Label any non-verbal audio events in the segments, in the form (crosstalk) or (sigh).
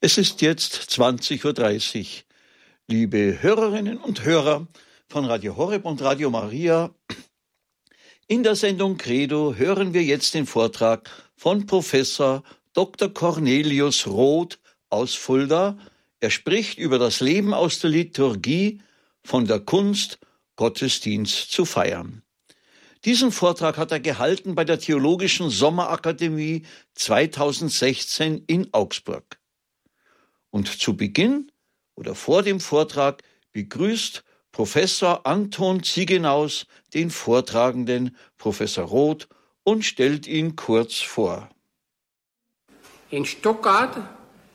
Es ist jetzt 20.30 Uhr. Liebe Hörerinnen und Hörer von Radio Horeb und Radio Maria, in der Sendung Credo hören wir jetzt den Vortrag von Professor Dr. Cornelius Roth aus Fulda. Er spricht über das Leben aus der Liturgie, von der Kunst, Gottesdienst zu feiern. Diesen Vortrag hat er gehalten bei der Theologischen Sommerakademie 2016 in Augsburg. Und zu Beginn oder vor dem Vortrag begrüßt Professor Anton Ziegenaus den Vortragenden Professor Roth und stellt ihn kurz vor. In Stuttgart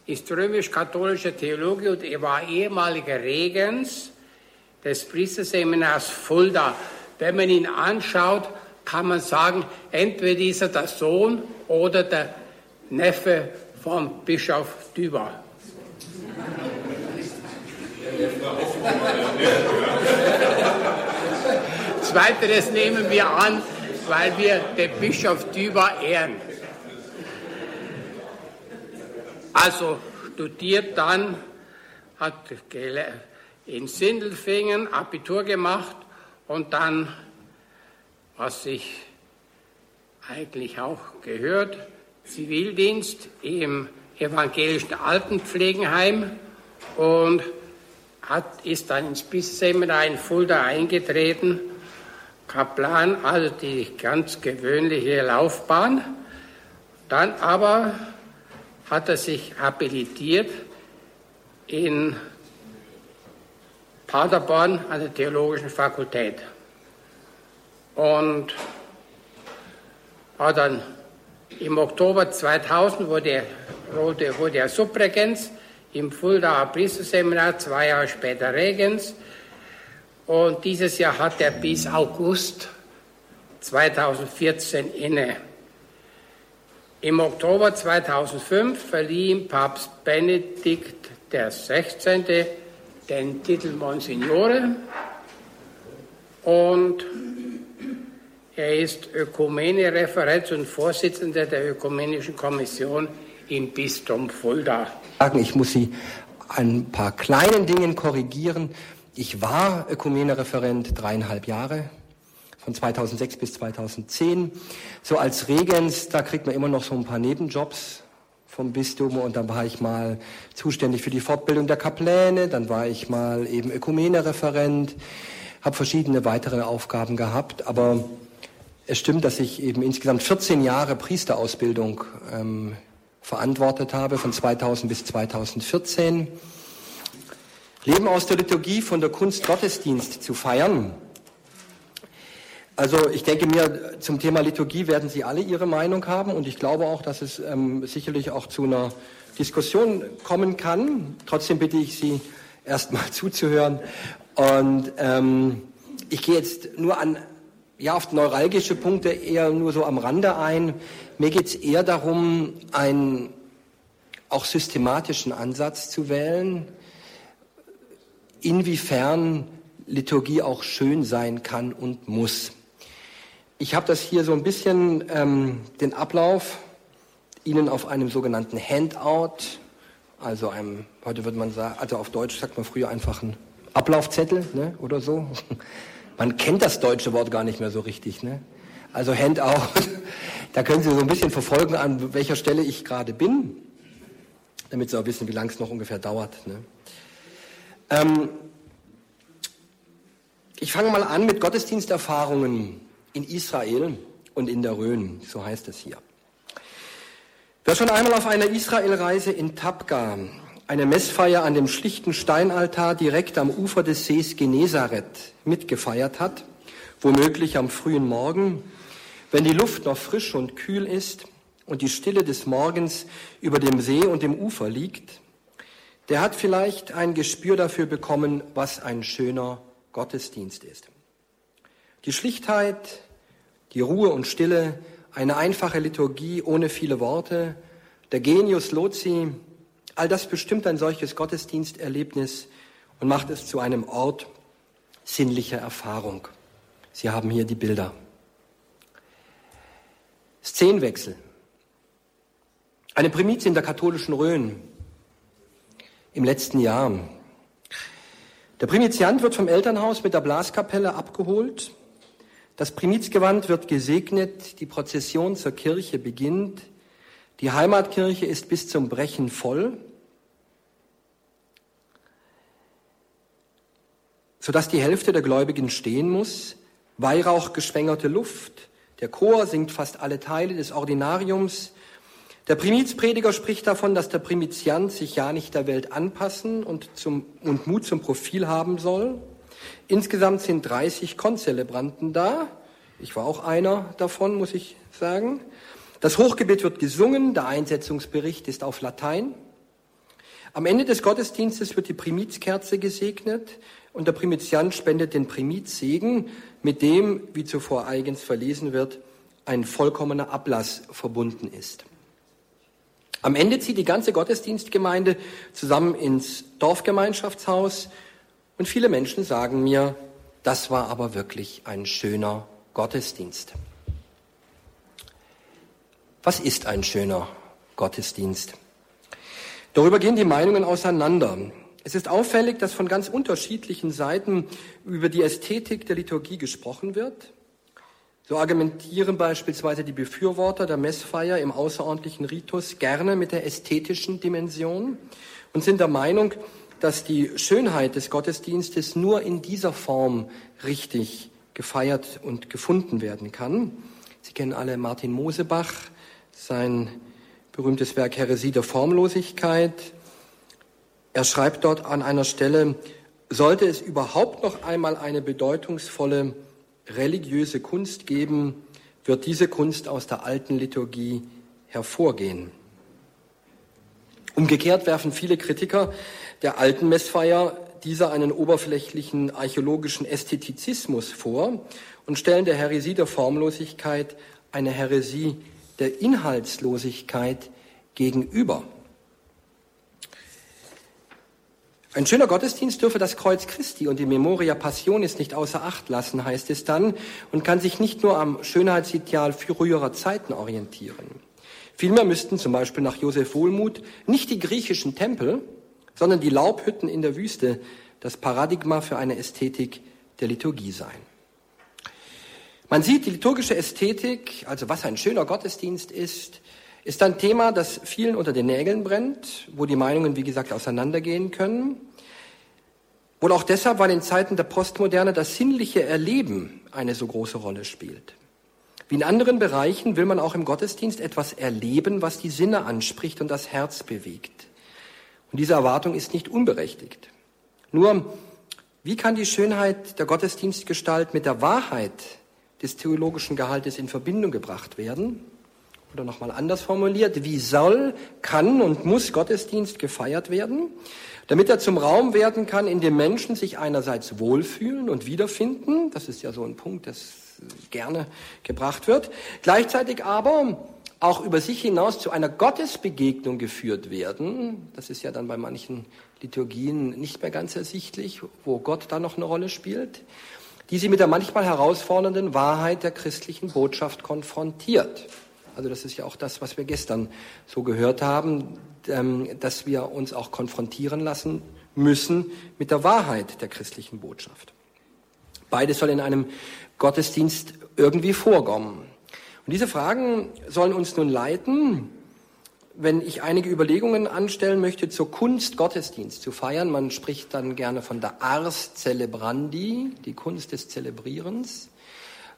ist römisch-katholischer Theologe und er war ehemaliger Regens des Priesterseminars Fulda. Wenn man ihn anschaut, kann man sagen, entweder ist er der Sohn oder der Neffe von Bischof Düber. (laughs) Zweiteres nehmen wir an, weil wir den Bischof Düber ehren. Also studiert dann, hat in Sindelfingen Abitur gemacht und dann, was sich eigentlich auch gehört, Zivildienst im evangelischen Altenpflegenheim und hat, ist dann ins Bissseminar in Fulda eingetreten. Kaplan, also die ganz gewöhnliche Laufbahn. Dann aber hat er sich habilitiert in Paderborn an der Theologischen Fakultät und hat dann im Oktober 2000 wurde er, wurde er Subregens im Fuldaer Priesterseminar, zwei Jahre später Regens. Und dieses Jahr hat er bis August 2014 inne. Im Oktober 2005 verlieh ihm Papst Benedikt XVI. den Titel Monsignore und er ist Ökumene-Referent und Vorsitzender der Ökumenischen Kommission im Bistum Fulda. Ich muss Sie ein paar kleinen Dingen korrigieren. Ich war Ökumene-Referent dreieinhalb Jahre, von 2006 bis 2010. So als Regens, da kriegt man immer noch so ein paar Nebenjobs vom Bistum und dann war ich mal zuständig für die Fortbildung der Kapläne, dann war ich mal eben Ökumene-Referent, habe verschiedene weitere Aufgaben gehabt, aber es stimmt, dass ich eben insgesamt 14 Jahre Priesterausbildung ähm, verantwortet habe, von 2000 bis 2014. Leben aus der Liturgie von der Kunst Gottesdienst zu feiern. Also ich denke mir, zum Thema Liturgie werden Sie alle Ihre Meinung haben und ich glaube auch, dass es ähm, sicherlich auch zu einer Diskussion kommen kann. Trotzdem bitte ich Sie erstmal (laughs) zuzuhören und ähm, ich gehe jetzt nur an ja, auf neuralgische Punkte eher nur so am Rande ein. Mir geht es eher darum, einen auch systematischen Ansatz zu wählen, inwiefern Liturgie auch schön sein kann und muss. Ich habe das hier so ein bisschen ähm, den Ablauf Ihnen auf einem sogenannten Handout, also einem, heute würde man sagen, also auf Deutsch sagt man früher einfach ein Ablaufzettel ne, oder so, man kennt das deutsche Wort gar nicht mehr so richtig. Ne? Also Handout, (laughs) da können Sie so ein bisschen verfolgen, an welcher Stelle ich gerade bin, damit Sie auch wissen, wie lange es noch ungefähr dauert. Ne? Ähm, ich fange mal an mit Gottesdiensterfahrungen in Israel und in der Rhön, so heißt es hier. Wer schon einmal auf einer Israelreise in Tabga eine Messfeier an dem schlichten Steinaltar direkt am Ufer des Sees Genezareth mitgefeiert hat, womöglich am frühen Morgen, wenn die Luft noch frisch und kühl ist und die Stille des Morgens über dem See und dem Ufer liegt, der hat vielleicht ein Gespür dafür bekommen, was ein schöner Gottesdienst ist. Die Schlichtheit, die Ruhe und Stille, eine einfache Liturgie ohne viele Worte, der Genius Loci, All das bestimmt ein solches Gottesdiensterlebnis und macht es zu einem Ort sinnlicher Erfahrung. Sie haben hier die Bilder. Szenenwechsel. Eine Primiz in der katholischen Rhön. im letzten Jahr. Der Primiziant wird vom Elternhaus mit der Blaskapelle abgeholt. Das Primizgewand wird gesegnet, die Prozession zur Kirche beginnt. Die Heimatkirche ist bis zum Brechen voll, sodass die Hälfte der Gläubigen stehen muss. Weihrauch geschwängerte Luft. Der Chor singt fast alle Teile des Ordinariums. Der Primizprediger spricht davon, dass der Primiziant sich ja nicht der Welt anpassen und, zum, und Mut zum Profil haben soll. Insgesamt sind 30 Konzelebranten da. Ich war auch einer davon, muss ich sagen. Das Hochgebet wird gesungen, der Einsetzungsbericht ist auf Latein. Am Ende des Gottesdienstes wird die Primizkerze gesegnet und der Primiziant spendet den Primizsegen, mit dem, wie zuvor eigens verlesen wird, ein vollkommener Ablass verbunden ist. Am Ende zieht die ganze Gottesdienstgemeinde zusammen ins Dorfgemeinschaftshaus und viele Menschen sagen mir, das war aber wirklich ein schöner Gottesdienst. Was ist ein schöner Gottesdienst? Darüber gehen die Meinungen auseinander. Es ist auffällig, dass von ganz unterschiedlichen Seiten über die Ästhetik der Liturgie gesprochen wird. So argumentieren beispielsweise die Befürworter der Messfeier im außerordentlichen Ritus gerne mit der ästhetischen Dimension und sind der Meinung, dass die Schönheit des Gottesdienstes nur in dieser Form richtig gefeiert und gefunden werden kann. Sie kennen alle Martin Mosebach, sein berühmtes Werk Heresie der Formlosigkeit. Er schreibt dort an einer Stelle, sollte es überhaupt noch einmal eine bedeutungsvolle religiöse Kunst geben, wird diese Kunst aus der alten Liturgie hervorgehen. Umgekehrt werfen viele Kritiker der alten Messfeier dieser einen oberflächlichen archäologischen Ästhetizismus vor und stellen der Häresie der Formlosigkeit eine Häresie der Inhaltslosigkeit gegenüber. Ein schöner Gottesdienst dürfe das Kreuz Christi und die Memoria Passionis nicht außer Acht lassen, heißt es dann, und kann sich nicht nur am Schönheitsideal früherer Zeiten orientieren. Vielmehr müssten zum Beispiel nach Josef Wohlmuth nicht die griechischen Tempel, sondern die Laubhütten in der Wüste das Paradigma für eine Ästhetik der Liturgie sein. Man sieht, die liturgische Ästhetik, also was ein schöner Gottesdienst ist, ist ein Thema, das vielen unter den Nägeln brennt, wo die Meinungen, wie gesagt, auseinandergehen können. Wohl auch deshalb, weil in Zeiten der Postmoderne das sinnliche Erleben eine so große Rolle spielt. Wie in anderen Bereichen will man auch im Gottesdienst etwas erleben, was die Sinne anspricht und das Herz bewegt. Und diese Erwartung ist nicht unberechtigt. Nur, wie kann die Schönheit der Gottesdienstgestalt mit der Wahrheit des theologischen Gehaltes in Verbindung gebracht werden? Oder nochmal anders formuliert, wie soll, kann und muss Gottesdienst gefeiert werden, damit er zum Raum werden kann, in dem Menschen sich einerseits wohlfühlen und wiederfinden, das ist ja so ein Punkt, das gerne gebracht wird, gleichzeitig aber auch über sich hinaus zu einer Gottesbegegnung geführt werden. Das ist ja dann bei manchen Liturgien nicht mehr ganz ersichtlich, wo Gott da noch eine Rolle spielt, die sie mit der manchmal herausfordernden Wahrheit der christlichen Botschaft konfrontiert. Also das ist ja auch das, was wir gestern so gehört haben, ähm, dass wir uns auch konfrontieren lassen müssen mit der Wahrheit der christlichen Botschaft. Beides soll in einem Gottesdienst irgendwie vorkommen. Und diese Fragen sollen uns nun leiten, wenn ich einige Überlegungen anstellen möchte zur Kunst Gottesdienst zu feiern. Man spricht dann gerne von der Ars Celebrandi, die Kunst des Zelebrierens.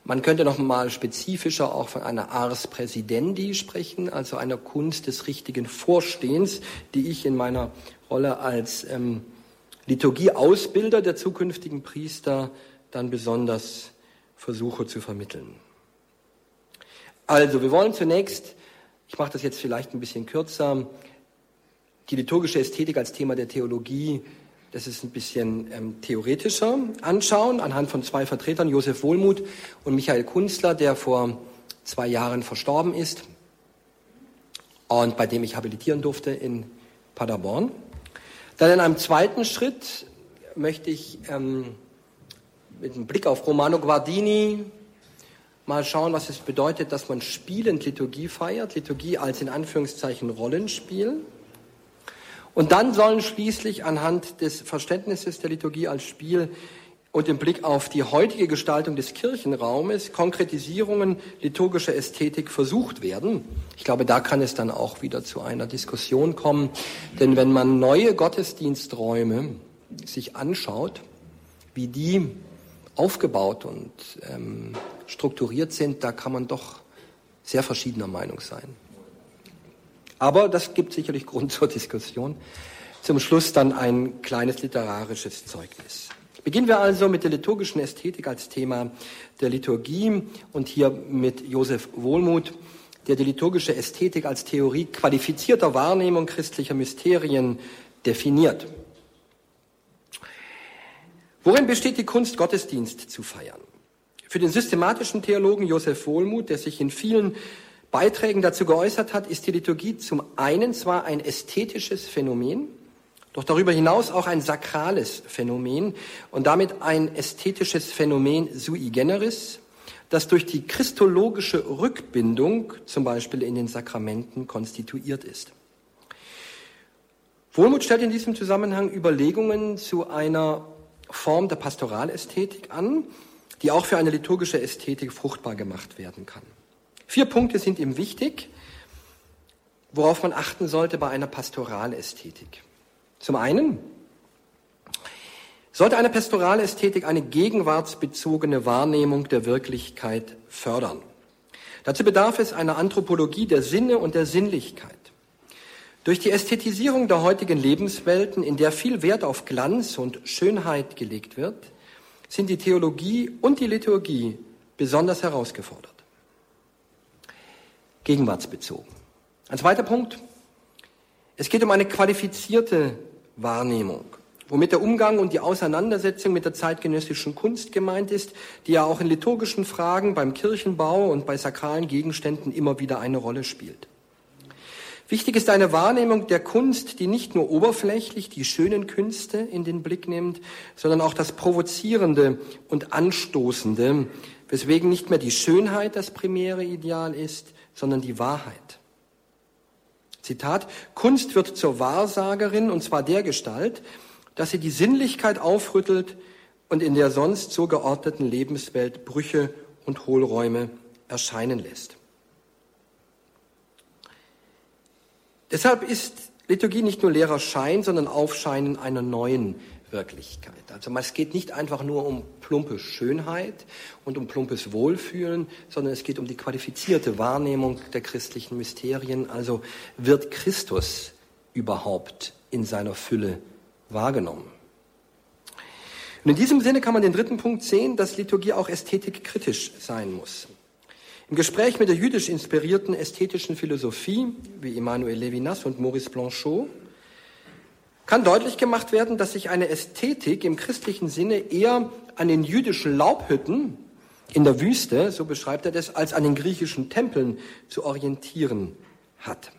Man könnte noch mal spezifischer auch von einer Ars Präsidendi sprechen, also einer Kunst des richtigen Vorstehens, die ich in meiner Rolle als ähm, Liturgieausbilder der zukünftigen Priester dann besonders versuche zu vermitteln. Also, wir wollen zunächst, ich mache das jetzt vielleicht ein bisschen kürzer, die liturgische Ästhetik als Thema der Theologie das ist ein bisschen ähm, theoretischer anschauen, anhand von zwei Vertretern, Josef Wohlmuth und Michael Kunstler, der vor zwei Jahren verstorben ist und bei dem ich habilitieren durfte in Paderborn. Dann in einem zweiten Schritt möchte ich ähm, mit einem Blick auf Romano Guardini mal schauen, was es bedeutet, dass man spielend Liturgie feiert, Liturgie als in Anführungszeichen Rollenspiel. Und dann sollen schließlich anhand des Verständnisses der Liturgie als Spiel und im Blick auf die heutige Gestaltung des Kirchenraumes Konkretisierungen liturgischer Ästhetik versucht werden. Ich glaube, da kann es dann auch wieder zu einer Diskussion kommen. Denn wenn man neue Gottesdiensträume sich anschaut, wie die aufgebaut und ähm, strukturiert sind, da kann man doch sehr verschiedener Meinung sein. Aber das gibt sicherlich (laughs) Grund zur Diskussion. Zum Schluss dann ein kleines literarisches Zeugnis. Beginnen wir also mit der liturgischen Ästhetik als Thema der Liturgie und hier mit Josef Wohlmuth, der die liturgische Ästhetik als Theorie qualifizierter Wahrnehmung christlicher Mysterien definiert. Worin besteht die Kunst, Gottesdienst zu feiern? Für den systematischen Theologen Josef Wohlmuth, der sich in vielen Beiträgen dazu geäußert hat, ist die Liturgie zum einen zwar ein ästhetisches Phänomen, doch darüber hinaus auch ein sakrales Phänomen und damit ein ästhetisches Phänomen sui generis, das durch die christologische Rückbindung, zum Beispiel in den Sakramenten, konstituiert ist. Wohlmuth stellt in diesem Zusammenhang Überlegungen zu einer Form der Pastoralästhetik an, die auch für eine liturgische Ästhetik fruchtbar gemacht werden kann. Vier Punkte sind ihm wichtig, worauf man achten sollte bei einer Pastoralästhetik. Zum einen sollte eine Pastoralästhetik eine gegenwartsbezogene Wahrnehmung der Wirklichkeit fördern. Dazu bedarf es einer Anthropologie der Sinne und der Sinnlichkeit. Durch die Ästhetisierung der heutigen Lebenswelten, in der viel Wert auf Glanz und Schönheit gelegt wird, sind die Theologie und die Liturgie besonders herausgefordert. Gegenwartsbezogen. Ein zweiter Punkt, es geht um eine qualifizierte Wahrnehmung, womit der Umgang und die Auseinandersetzung mit der zeitgenössischen Kunst gemeint ist, die ja auch in liturgischen Fragen beim Kirchenbau und bei sakralen Gegenständen immer wieder eine Rolle spielt. Wichtig ist eine Wahrnehmung der Kunst, die nicht nur oberflächlich die schönen Künste in den Blick nimmt, sondern auch das Provozierende und Anstoßende, weswegen nicht mehr die Schönheit das primäre Ideal ist, sondern die Wahrheit. Zitat, Kunst wird zur Wahrsagerin und zwar der Gestalt, dass sie die Sinnlichkeit aufrüttelt und in der sonst so geordneten Lebenswelt Brüche und Hohlräume erscheinen lässt. Deshalb ist Liturgie nicht nur leerer Schein, sondern Aufscheinen einer neuen Wirklichkeit. Also es geht nicht einfach nur um plumpe Schönheit und um plumpes Wohlfühlen, sondern es geht um die qualifizierte Wahrnehmung der christlichen Mysterien. Also wird Christus überhaupt in seiner Fülle wahrgenommen? Und in diesem Sinne kann man den dritten Punkt sehen, dass Liturgie auch ästhetikkritisch sein muss. Im Gespräch mit der jüdisch inspirierten ästhetischen Philosophie, wie Emmanuel Levinas und Maurice Blanchot, kann deutlich gemacht werden, dass sich eine Ästhetik im christlichen Sinne eher an den jüdischen Laubhütten in der Wüste, so beschreibt er das, als an den griechischen Tempeln zu orientieren hat.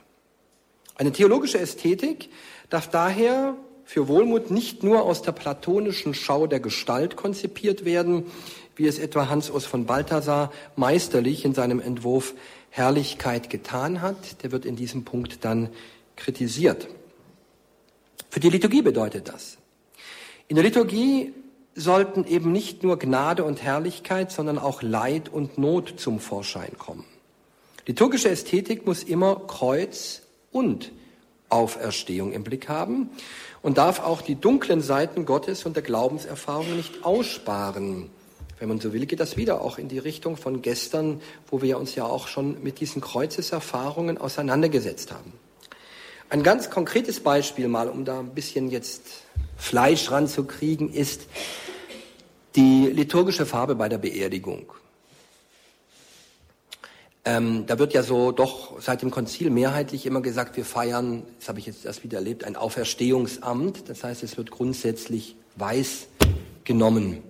Eine theologische Ästhetik darf daher für Wohlmut nicht nur aus der platonischen Schau der Gestalt konzipiert werden, wie es etwa Hans Urs von Balthasar meisterlich in seinem Entwurf Herrlichkeit getan hat. Der wird in diesem Punkt dann kritisiert. Für die Liturgie bedeutet das. In der Liturgie sollten eben nicht nur Gnade und Herrlichkeit, sondern auch Leid und Not zum Vorschein kommen. Liturgische Ästhetik muss immer Kreuz und Auferstehung im Blick haben und darf auch die dunklen Seiten Gottes und der Glaubenserfahrung nicht aussparen. Wenn man so will, geht das wieder auch in die Richtung von gestern, wo wir uns ja auch schon mit diesen Kreuzeserfahrungen auseinandergesetzt haben. Ein ganz konkretes Beispiel mal, um da ein bisschen jetzt Fleisch ranzukriegen, ist die liturgische Farbe bei der Beerdigung. Ähm, da wird ja so doch seit dem Konzil mehrheitlich immer gesagt, wir feiern, das habe ich jetzt erst wieder erlebt, ein Auferstehungsamt. Das heißt, es wird grundsätzlich weiß genommen.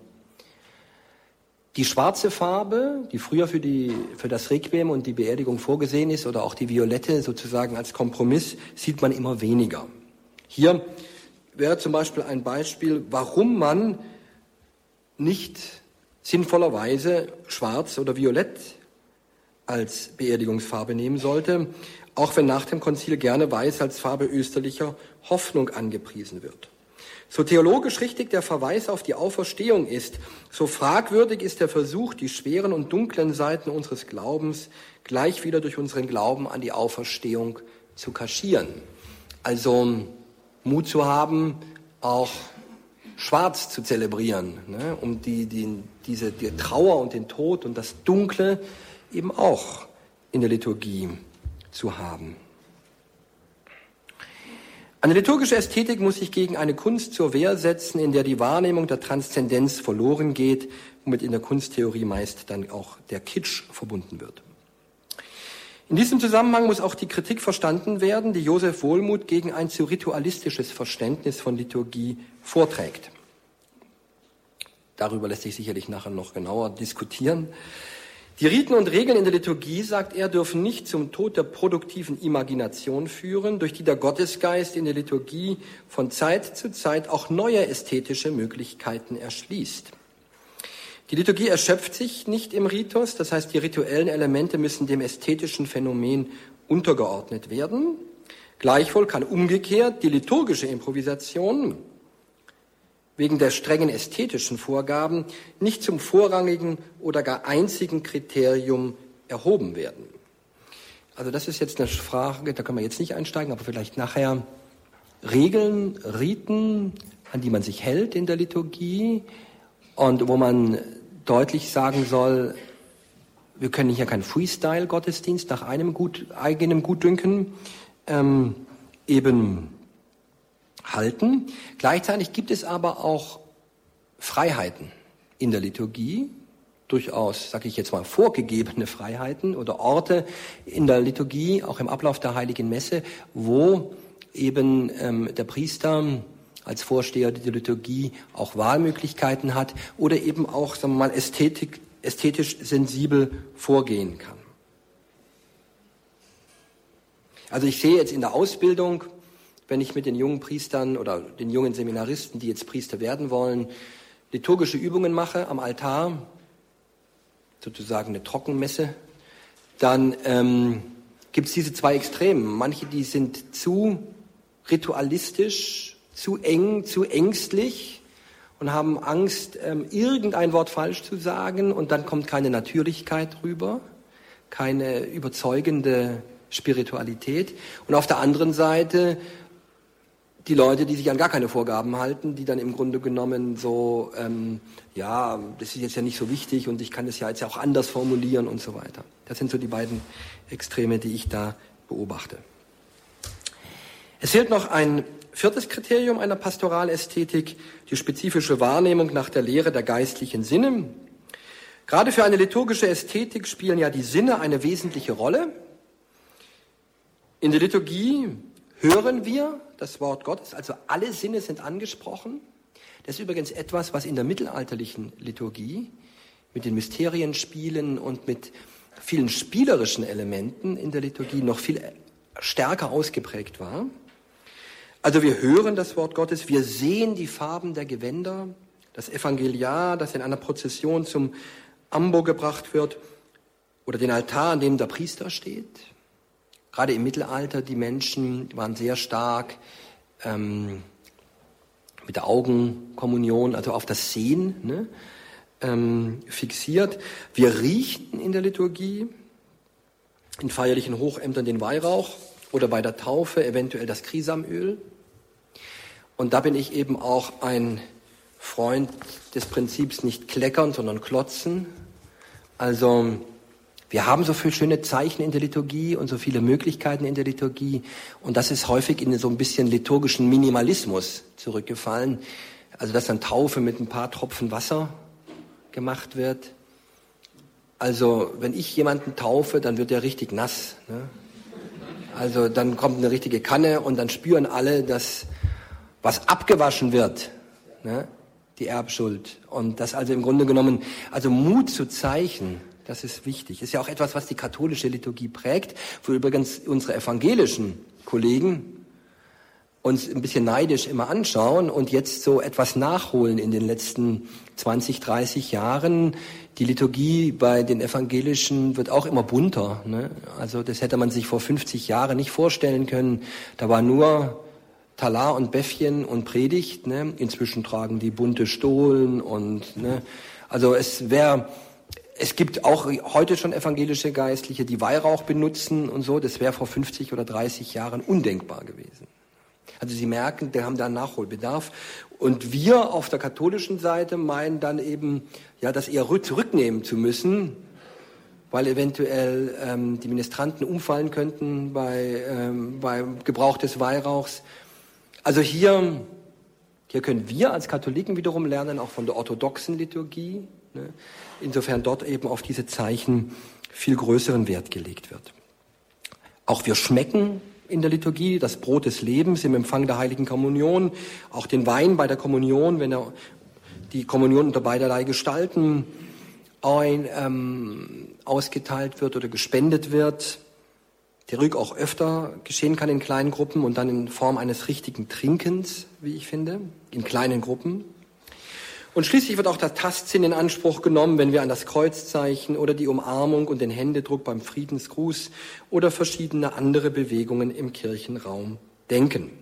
Die schwarze Farbe, die früher für, die, für das Requiem und die Beerdigung vorgesehen ist, oder auch die violette sozusagen als Kompromiss, sieht man immer weniger. Hier wäre zum Beispiel ein Beispiel, warum man nicht sinnvollerweise schwarz oder violett als Beerdigungsfarbe nehmen sollte. auch wenn nach dem Konzil gerne weiß als Farbe österlicher Hoffnung angepriesen wird. So theologisch richtig der Verweis auf die Auferstehung ist, so fragwürdig ist der Versuch, die schweren und dunklen Seiten unseres Glaubens gleich wieder durch unseren Glauben an die Auferstehung zu kaschieren. Also Mut zu haben, auch schwarz zu zelebrieren, ne, um die, die, diese die Trauer und den Tod und das Dunkle eben auch in der Liturgie zu haben. Eine liturgische Ästhetik muss sich gegen eine Kunst zur Wehr setzen, in der die Wahrnehmung der Transzendenz verloren geht, womit in der Kunsttheorie meist dann auch der Kitsch verbunden wird. In diesem Zusammenhang muss auch die Kritik verstanden werden, die Josef Wohlmuth gegen ein zu ritualistisches Verständnis von Liturgie vorträgt. Darüber lässt sich sicherlich nachher noch genauer diskutieren. Die Riten und Regeln in der Liturgie, sagt er, dürfen nicht zum Tod der produktiven Imagination führen, durch die der Gottesgeist in der Liturgie von Zeit zu Zeit auch neue ästhetische Möglichkeiten erschließt. Die Liturgie erschöpft sich nicht im Ritus, das heißt, die rituellen Elemente müssen dem ästhetischen Phänomen untergeordnet werden. Gleichwohl kann umgekehrt die liturgische Improvisation wegen der strengen ästhetischen Vorgaben nicht zum vorrangigen oder gar einzigen Kriterium erhoben werden. Also das ist jetzt eine Frage, da können wir jetzt nicht einsteigen, aber vielleicht nachher Regeln, Riten, an die man sich hält in der Liturgie und wo man deutlich sagen soll, wir können hier keinen Freestyle-Gottesdienst nach einem gut, eigenem Gutdünken ähm, eben halten. Gleichzeitig gibt es aber auch Freiheiten in der Liturgie, durchaus, sage ich jetzt mal, vorgegebene Freiheiten oder Orte in der Liturgie, auch im Ablauf der Heiligen Messe, wo eben ähm, der Priester als Vorsteher der Liturgie auch Wahlmöglichkeiten hat oder eben auch, sagen wir mal, Ästhetik, ästhetisch sensibel vorgehen kann. Also ich sehe jetzt in der Ausbildung wenn ich mit den jungen Priestern oder den jungen Seminaristen, die jetzt Priester werden wollen, liturgische Übungen mache am Altar, sozusagen eine Trockenmesse, dann ähm, gibt es diese zwei Extremen. Manche, die sind zu ritualistisch, zu eng, zu ängstlich und haben Angst, ähm, irgendein Wort falsch zu sagen und dann kommt keine Natürlichkeit rüber, keine überzeugende Spiritualität. Und auf der anderen Seite die Leute, die sich an gar keine Vorgaben halten, die dann im Grunde genommen so, ähm, ja, das ist jetzt ja nicht so wichtig und ich kann es ja jetzt auch anders formulieren und so weiter. Das sind so die beiden Extreme, die ich da beobachte. Es fehlt noch ein viertes Kriterium einer Pastoralästhetik, die spezifische Wahrnehmung nach der Lehre der geistlichen Sinne. Gerade für eine liturgische Ästhetik spielen ja die Sinne eine wesentliche Rolle. In der Liturgie hören wir das Wort Gottes, also alle Sinne sind angesprochen. Das ist übrigens etwas, was in der mittelalterlichen Liturgie mit den Mysterienspielen und mit vielen spielerischen Elementen in der Liturgie noch viel stärker ausgeprägt war. Also wir hören das Wort Gottes, wir sehen die Farben der Gewänder, das Evangeliar, das in einer Prozession zum Ambo gebracht wird, oder den Altar, an dem der Priester steht. Gerade im Mittelalter, die Menschen waren sehr stark ähm, mit der Augenkommunion, also auf das Sehen ne, ähm, fixiert. Wir riechen in der Liturgie, in feierlichen Hochämtern den Weihrauch oder bei der Taufe eventuell das Krisamöl. Und da bin ich eben auch ein Freund des Prinzips nicht kleckern, sondern klotzen. Also wir haben so viele schöne Zeichen in der Liturgie und so viele Möglichkeiten in der Liturgie. Und das ist häufig in so ein bisschen liturgischen Minimalismus zurückgefallen. Also, dass dann Taufe mit ein paar Tropfen Wasser gemacht wird. Also, wenn ich jemanden taufe, dann wird er richtig nass. Ne? Also, dann kommt eine richtige Kanne und dann spüren alle, dass was abgewaschen wird. Ne? Die Erbschuld. Und das also im Grunde genommen, also Mut zu Zeichen das ist wichtig. Ist ja auch etwas, was die katholische Liturgie prägt, wo übrigens unsere evangelischen Kollegen uns ein bisschen neidisch immer anschauen und jetzt so etwas nachholen in den letzten 20, 30 Jahren. Die Liturgie bei den Evangelischen wird auch immer bunter. Ne? Also das hätte man sich vor 50 Jahren nicht vorstellen können. Da war nur Talar und Bäffchen und Predigt. Ne? Inzwischen tragen die bunte Stohlen und ne? also es wäre es gibt auch heute schon evangelische Geistliche, die Weihrauch benutzen und so. Das wäre vor 50 oder 30 Jahren undenkbar gewesen. Also Sie merken, wir haben da Nachholbedarf. Und wir auf der katholischen Seite meinen dann eben, ja, das eher zurücknehmen zu müssen, weil eventuell ähm, die Ministranten umfallen könnten bei, ähm, beim Gebrauch des Weihrauchs. Also hier, hier können wir als Katholiken wiederum lernen, auch von der orthodoxen Liturgie, ne? Insofern dort eben auf diese Zeichen viel größeren Wert gelegt wird. Auch wir schmecken in der Liturgie, das Brot des Lebens im Empfang der heiligen Kommunion, auch den Wein bei der Kommunion, wenn er die Kommunion unter beiderlei Gestalten ein, ähm, ausgeteilt wird oder gespendet wird, der Rück auch öfter geschehen kann in kleinen Gruppen und dann in Form eines richtigen Trinkens, wie ich finde, in kleinen Gruppen. Und schließlich wird auch der Tastsinn in Anspruch genommen, wenn wir an das Kreuzzeichen oder die Umarmung und den Händedruck beim Friedensgruß oder verschiedene andere Bewegungen im Kirchenraum denken.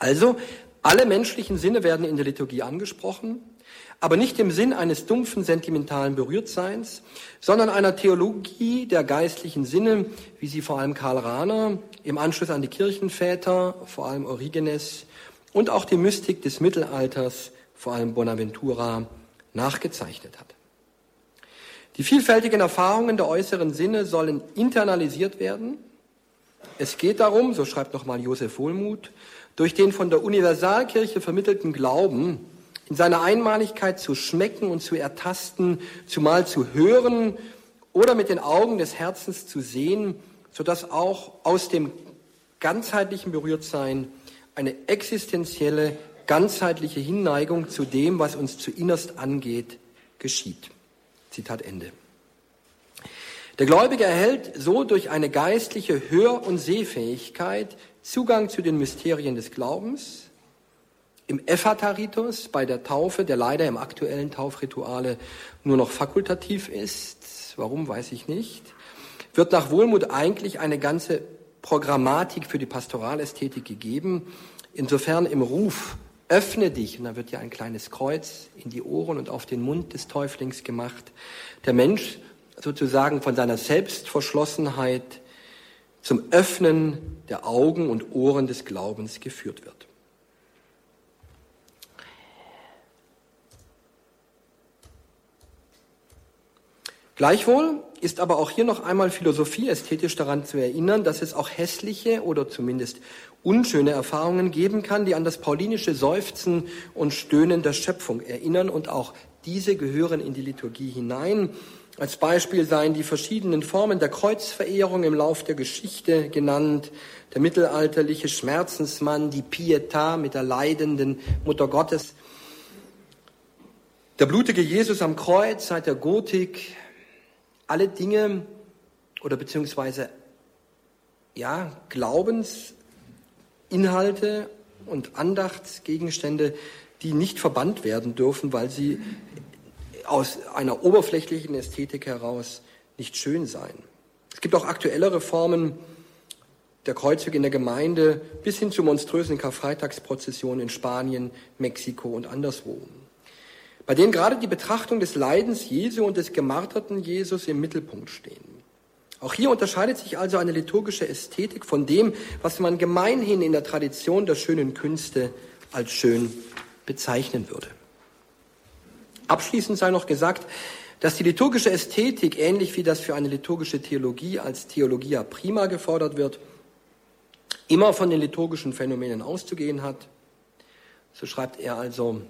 Also, alle menschlichen Sinne werden in der Liturgie angesprochen, aber nicht im Sinn eines dumpfen, sentimentalen Berührtseins, sondern einer Theologie der geistlichen Sinne, wie sie vor allem Karl Rahner im Anschluss an die Kirchenväter, vor allem Origenes und auch die Mystik des Mittelalters vor allem Bonaventura, nachgezeichnet hat. Die vielfältigen Erfahrungen der äußeren Sinne sollen internalisiert werden. Es geht darum, so schreibt nochmal Josef Wohlmuth, durch den von der Universalkirche vermittelten Glauben in seiner Einmaligkeit zu schmecken und zu ertasten, zumal zu hören oder mit den Augen des Herzens zu sehen, sodass auch aus dem ganzheitlichen Berührtsein eine existenzielle ganzheitliche Hinneigung zu dem, was uns zu innerst angeht, geschieht. Zitat Ende. Der Gläubige erhält so durch eine geistliche Hör- und Sehfähigkeit Zugang zu den Mysterien des Glaubens. Im Ephataritus bei der Taufe, der leider im aktuellen Taufrituale nur noch fakultativ ist, warum weiß ich nicht, wird nach Wohlmut eigentlich eine ganze Programmatik für die Pastoralästhetik gegeben. Insofern im Ruf öffne dich, und da wird ja ein kleines Kreuz in die Ohren und auf den Mund des Täuflings gemacht, der Mensch sozusagen von seiner Selbstverschlossenheit zum Öffnen der Augen und Ohren des Glaubens geführt wird. Gleichwohl ist aber auch hier noch einmal Philosophie ästhetisch daran zu erinnern, dass es auch hässliche oder zumindest unschöne Erfahrungen geben kann, die an das paulinische Seufzen und Stöhnen der Schöpfung erinnern und auch diese gehören in die Liturgie hinein. Als Beispiel seien die verschiedenen Formen der Kreuzverehrung im Lauf der Geschichte genannt, der mittelalterliche Schmerzensmann, die Pietà mit der leidenden Mutter Gottes, der blutige Jesus am Kreuz seit der Gotik, alle Dinge oder beziehungsweise ja, Glaubens, Inhalte und Andachtsgegenstände, die nicht verbannt werden dürfen, weil sie aus einer oberflächlichen Ästhetik heraus nicht schön seien. Es gibt auch aktuellere Formen der Kreuzzüge in der Gemeinde bis hin zu monströsen Karfreitagsprozessionen in Spanien, Mexiko und anderswo, bei denen gerade die Betrachtung des Leidens Jesu und des gemarterten Jesus im Mittelpunkt stehen. Auch hier unterscheidet sich also eine liturgische Ästhetik von dem, was man gemeinhin in der Tradition der schönen Künste als schön bezeichnen würde. Abschließend sei noch gesagt, dass die liturgische Ästhetik, ähnlich wie das für eine liturgische Theologie als Theologia prima gefordert wird, immer von den liturgischen Phänomenen auszugehen hat. So schreibt er also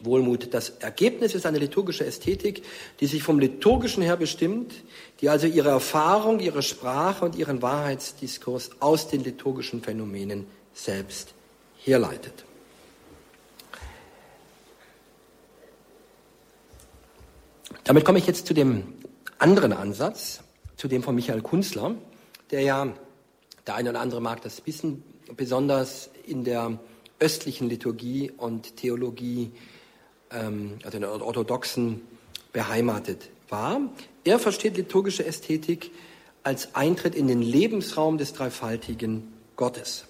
Wohlmut. Das Ergebnis ist eine liturgische Ästhetik, die sich vom Liturgischen her bestimmt, die also ihre Erfahrung, ihre Sprache und ihren Wahrheitsdiskurs aus den liturgischen Phänomenen selbst herleitet. Damit komme ich jetzt zu dem anderen Ansatz, zu dem von Michael Kunzler, der ja, der eine oder andere mag das wissen, besonders in der östlichen Liturgie und Theologie, ähm, also in der orthodoxen, beheimatet war. Er versteht liturgische Ästhetik als Eintritt in den Lebensraum des dreifaltigen Gottes.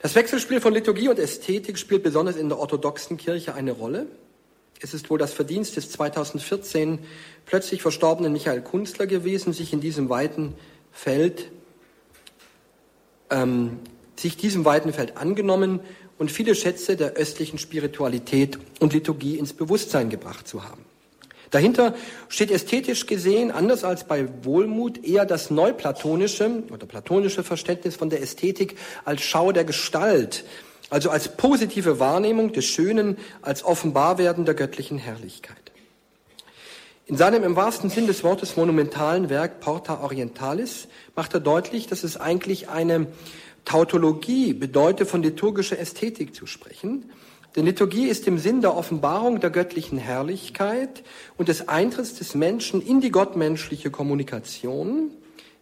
Das Wechselspiel von Liturgie und Ästhetik spielt besonders in der orthodoxen Kirche eine Rolle. Es ist wohl das Verdienst des 2014 plötzlich verstorbenen Michael Kunstler gewesen, sich in diesem weiten Feld, ähm, sich diesem weiten Feld angenommen und viele Schätze der östlichen Spiritualität und Liturgie ins Bewusstsein gebracht zu haben. Dahinter steht ästhetisch gesehen, anders als bei Wohlmut, eher das neuplatonische oder platonische Verständnis von der Ästhetik als Schau der Gestalt, also als positive Wahrnehmung des Schönen, als Offenbarwerden der göttlichen Herrlichkeit. In seinem im wahrsten Sinn des Wortes monumentalen Werk Porta Orientalis macht er deutlich, dass es eigentlich eine Tautologie bedeutet, von liturgischer Ästhetik zu sprechen, denn Liturgie ist im Sinn der Offenbarung der göttlichen Herrlichkeit und des Eintritts des Menschen in die gottmenschliche Kommunikation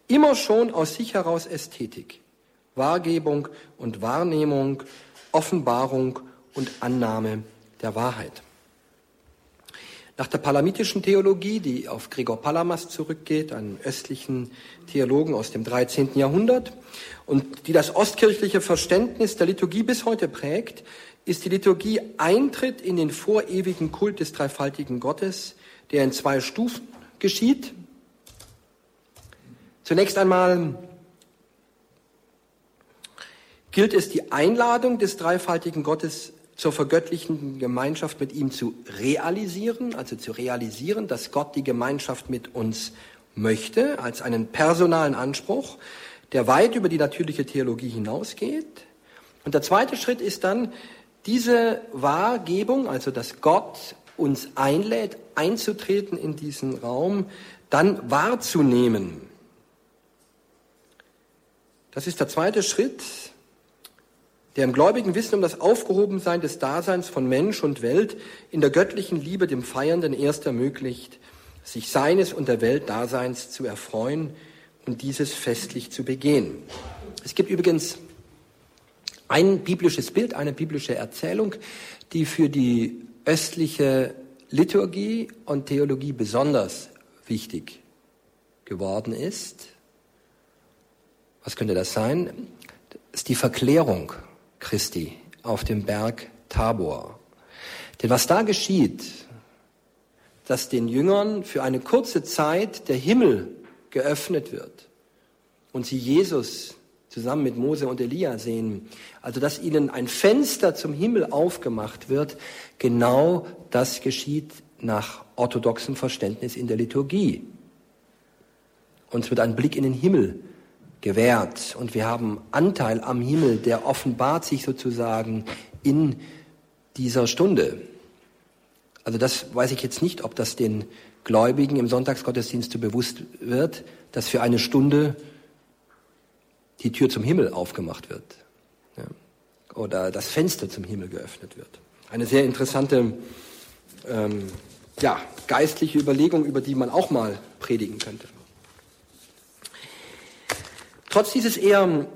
immer schon aus sich heraus Ästhetik, Wahrgebung und Wahrnehmung, Offenbarung und Annahme der Wahrheit. Nach der palamitischen Theologie, die auf Gregor Palamas zurückgeht, einen östlichen Theologen aus dem 13. Jahrhundert, und die das ostkirchliche Verständnis der Liturgie bis heute prägt, ist die Liturgie Eintritt in den vorewigen Kult des dreifaltigen Gottes, der in zwei Stufen geschieht. Zunächst einmal gilt es, die Einladung des dreifaltigen Gottes zur vergöttlichen Gemeinschaft mit ihm zu realisieren, also zu realisieren, dass Gott die Gemeinschaft mit uns möchte, als einen personalen Anspruch, der weit über die natürliche Theologie hinausgeht. Und der zweite Schritt ist dann diese Wahrgebung, also dass Gott uns einlädt, einzutreten in diesen Raum, dann wahrzunehmen. Das ist der zweite Schritt, der im gläubigen Wissen um das Aufgehobensein des Daseins von Mensch und Welt in der göttlichen Liebe dem Feiernden erst ermöglicht, sich seines und der Welt Daseins zu erfreuen und dieses festlich zu begehen. Es gibt übrigens ein biblisches Bild, eine biblische Erzählung, die für die östliche Liturgie und Theologie besonders wichtig geworden ist. Was könnte das sein? Das ist die Verklärung Christi auf dem Berg Tabor. Denn was da geschieht, dass den Jüngern für eine kurze Zeit der Himmel geöffnet wird und sie Jesus zusammen mit Mose und Elia sehen. Also, dass ihnen ein Fenster zum Himmel aufgemacht wird, genau das geschieht nach orthodoxem Verständnis in der Liturgie. Uns wird ein Blick in den Himmel gewährt und wir haben Anteil am Himmel, der offenbart sich sozusagen in dieser Stunde. Also das weiß ich jetzt nicht, ob das den Gläubigen im Sonntagsgottesdienst so bewusst wird, dass für eine Stunde die Tür zum Himmel aufgemacht wird ja, oder das Fenster zum Himmel geöffnet wird. Eine sehr interessante ähm, ja, geistliche Überlegung, über die man auch mal predigen könnte. Trotz dieses eher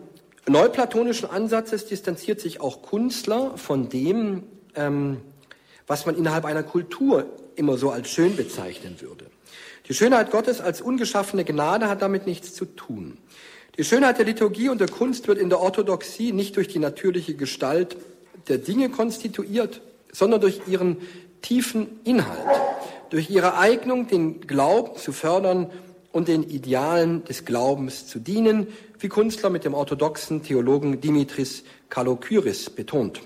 neuplatonischen Ansatzes distanziert sich auch Kunstler von dem, ähm, was man innerhalb einer Kultur immer so als schön bezeichnen würde. Die Schönheit Gottes als ungeschaffene Gnade hat damit nichts zu tun. Die Schönheit der Liturgie und der Kunst wird in der Orthodoxie nicht durch die natürliche Gestalt der Dinge konstituiert, sondern durch ihren tiefen Inhalt, durch ihre Eignung, den Glauben zu fördern und den Idealen des Glaubens zu dienen, wie Kunstler mit dem orthodoxen Theologen Dimitris Kalokyris betont.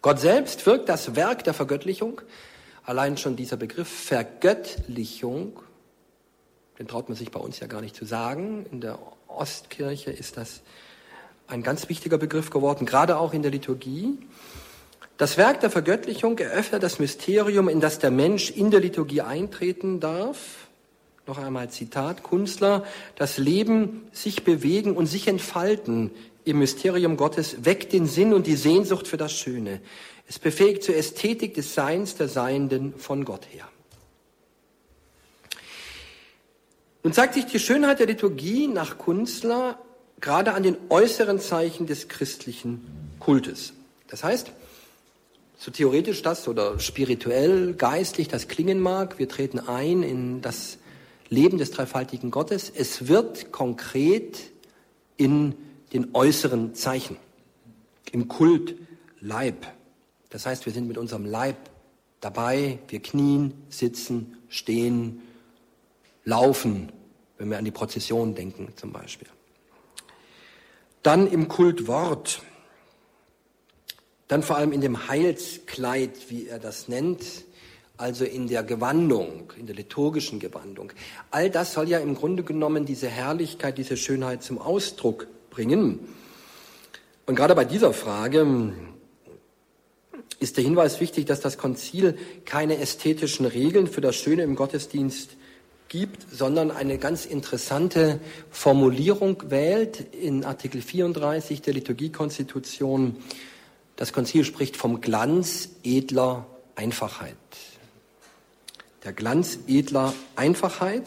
Gott selbst wirkt das Werk der Vergöttlichung, allein schon dieser Begriff Vergöttlichung den traut man sich bei uns ja gar nicht zu sagen. In der Ostkirche ist das ein ganz wichtiger Begriff geworden, gerade auch in der Liturgie. Das Werk der Vergöttlichung eröffnet das Mysterium, in das der Mensch in der Liturgie eintreten darf. Noch einmal Zitat, Kunstler, das Leben, sich bewegen und sich entfalten im Mysterium Gottes weckt den Sinn und die Sehnsucht für das Schöne. Es befähigt zur Ästhetik des Seins der Seienden von Gott her. Nun zeigt sich die Schönheit der Liturgie nach Kunstler gerade an den äußeren Zeichen des christlichen Kultes. Das heißt, so theoretisch das oder spirituell, geistlich das klingen mag, wir treten ein in das Leben des dreifaltigen Gottes. Es wird konkret in den äußeren Zeichen, im Kult Leib. Das heißt, wir sind mit unserem Leib dabei, wir knien, sitzen, stehen, laufen, wenn wir an die Prozession denken zum Beispiel. Dann im Kultwort, dann vor allem in dem Heilskleid, wie er das nennt, also in der Gewandung, in der liturgischen Gewandung. All das soll ja im Grunde genommen diese Herrlichkeit, diese Schönheit zum Ausdruck bringen. Und gerade bei dieser Frage ist der Hinweis wichtig, dass das Konzil keine ästhetischen Regeln für das Schöne im Gottesdienst gibt, sondern eine ganz interessante Formulierung wählt in Artikel 34 der Liturgiekonstitution. Das Konzil spricht vom Glanz edler Einfachheit. Der Glanz edler Einfachheit,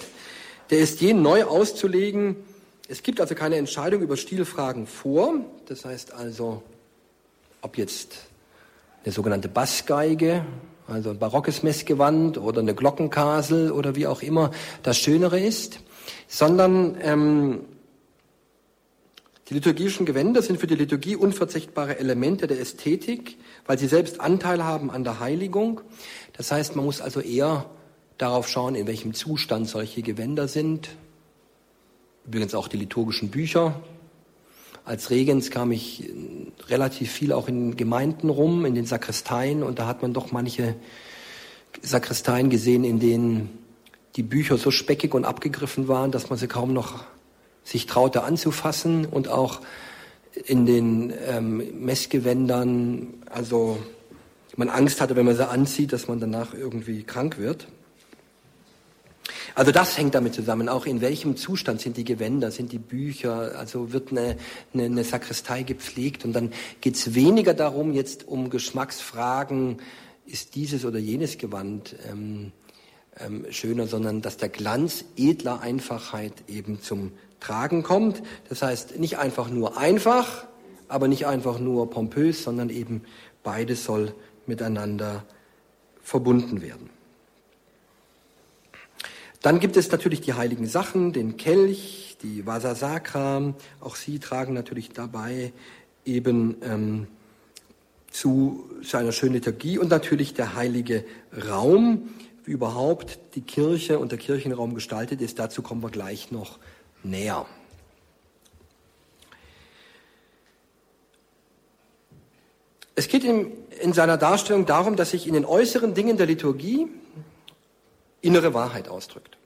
der ist je neu auszulegen. Es gibt also keine Entscheidung über Stilfragen vor. Das heißt also, ob jetzt eine sogenannte Bassgeige also ein barockes Messgewand oder eine Glockenkasel oder wie auch immer das Schönere ist, sondern ähm, die liturgischen Gewänder sind für die Liturgie unverzichtbare Elemente der Ästhetik, weil sie selbst Anteil haben an der Heiligung. Das heißt, man muss also eher darauf schauen, in welchem Zustand solche Gewänder sind. Übrigens auch die liturgischen Bücher, als Regens kam ich relativ viel auch in Gemeinden rum, in den Sakristeien, und da hat man doch manche Sakristeien gesehen, in denen die Bücher so speckig und abgegriffen waren, dass man sie kaum noch sich traute anzufassen und auch in den ähm, Messgewändern, also man Angst hatte, wenn man sie anzieht, dass man danach irgendwie krank wird. Also das hängt damit zusammen, auch in welchem Zustand sind die Gewänder, sind die Bücher, also wird eine, eine, eine Sakristei gepflegt und dann geht es weniger darum, jetzt um Geschmacksfragen, ist dieses oder jenes Gewand ähm, ähm, schöner, sondern dass der Glanz edler Einfachheit eben zum Tragen kommt. Das heißt, nicht einfach nur einfach, aber nicht einfach nur pompös, sondern eben beides soll miteinander verbunden werden. Dann gibt es natürlich die heiligen Sachen, den Kelch, die Vasa Sacra. Auch sie tragen natürlich dabei eben ähm, zu seiner schönen Liturgie und natürlich der heilige Raum, wie überhaupt die Kirche und der Kirchenraum gestaltet ist. Dazu kommen wir gleich noch näher. Es geht ihm in seiner Darstellung darum, dass sich in den äußeren Dingen der Liturgie innere Wahrheit ausdrückt.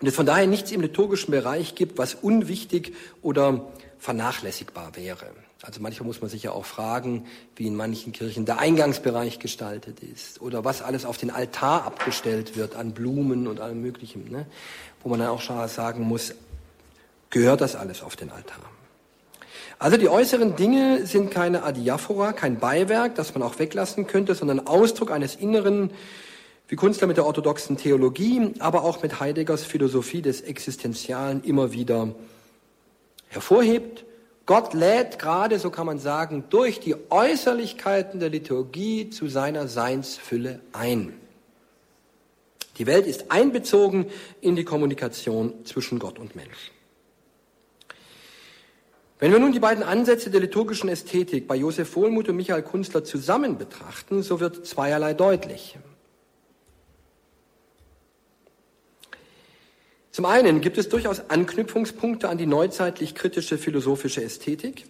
Und es von daher nichts im liturgischen Bereich gibt, was unwichtig oder vernachlässigbar wäre. Also manchmal muss man sich ja auch fragen, wie in manchen Kirchen der Eingangsbereich gestaltet ist oder was alles auf den Altar abgestellt wird an Blumen und allem Möglichen, ne? wo man dann auch schon sagen muss, gehört das alles auf den Altar? Also die äußeren Dinge sind keine Adiaphora, kein Beiwerk, das man auch weglassen könnte, sondern Ausdruck eines inneren wie Kunstler mit der orthodoxen Theologie, aber auch mit Heideggers Philosophie des Existenzialen immer wieder hervorhebt. Gott lädt gerade, so kann man sagen, durch die Äußerlichkeiten der Liturgie zu seiner Seinsfülle ein. Die Welt ist einbezogen in die Kommunikation zwischen Gott und Mensch. Wenn wir nun die beiden Ansätze der liturgischen Ästhetik bei Josef Wohlmuth und Michael Kunstler zusammen betrachten, so wird zweierlei deutlich. Zum einen gibt es durchaus Anknüpfungspunkte an die neuzeitlich kritische philosophische Ästhetik,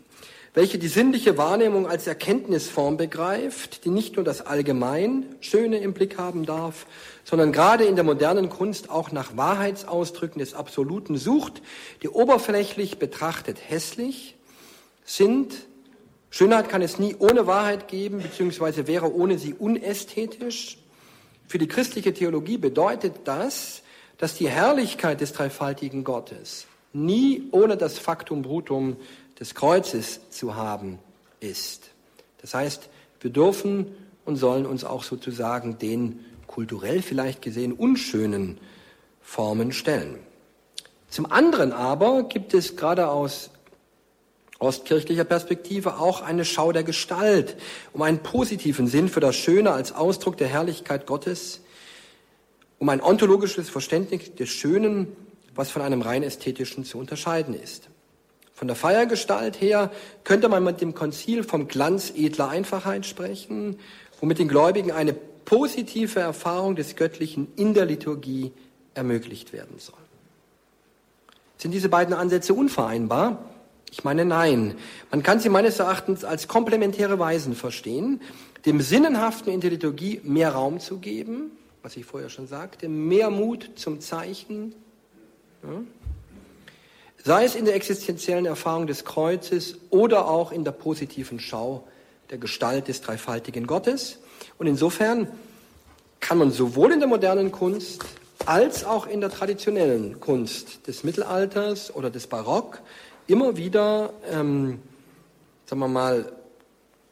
welche die sinnliche Wahrnehmung als Erkenntnisform begreift, die nicht nur das allgemein Schöne im Blick haben darf, sondern gerade in der modernen Kunst auch nach Wahrheitsausdrücken des Absoluten sucht, die oberflächlich betrachtet hässlich sind. Schönheit kann es nie ohne Wahrheit geben, beziehungsweise wäre ohne sie unästhetisch. Für die christliche Theologie bedeutet das, dass die Herrlichkeit des dreifaltigen Gottes nie ohne das Faktum Brutum des Kreuzes zu haben ist. Das heißt, wir dürfen und sollen uns auch sozusagen den kulturell vielleicht gesehen unschönen Formen stellen. Zum anderen aber gibt es gerade aus ostkirchlicher Perspektive auch eine Schau der Gestalt, um einen positiven Sinn für das Schöne als Ausdruck der Herrlichkeit Gottes, um ein ontologisches Verständnis des Schönen, was von einem rein ästhetischen zu unterscheiden ist. Von der Feiergestalt her könnte man mit dem Konzil vom Glanz edler Einfachheit sprechen, womit den Gläubigen eine positive Erfahrung des Göttlichen in der Liturgie ermöglicht werden soll. Sind diese beiden Ansätze unvereinbar? Ich meine nein. Man kann sie meines Erachtens als komplementäre Weisen verstehen, dem Sinnenhaften in der Liturgie mehr Raum zu geben, was ich vorher schon sagte, mehr Mut zum Zeichen, ja, sei es in der existenziellen Erfahrung des Kreuzes oder auch in der positiven Schau der Gestalt des dreifaltigen Gottes. Und insofern kann man sowohl in der modernen Kunst als auch in der traditionellen Kunst des Mittelalters oder des Barock immer wieder, ähm, sagen wir mal,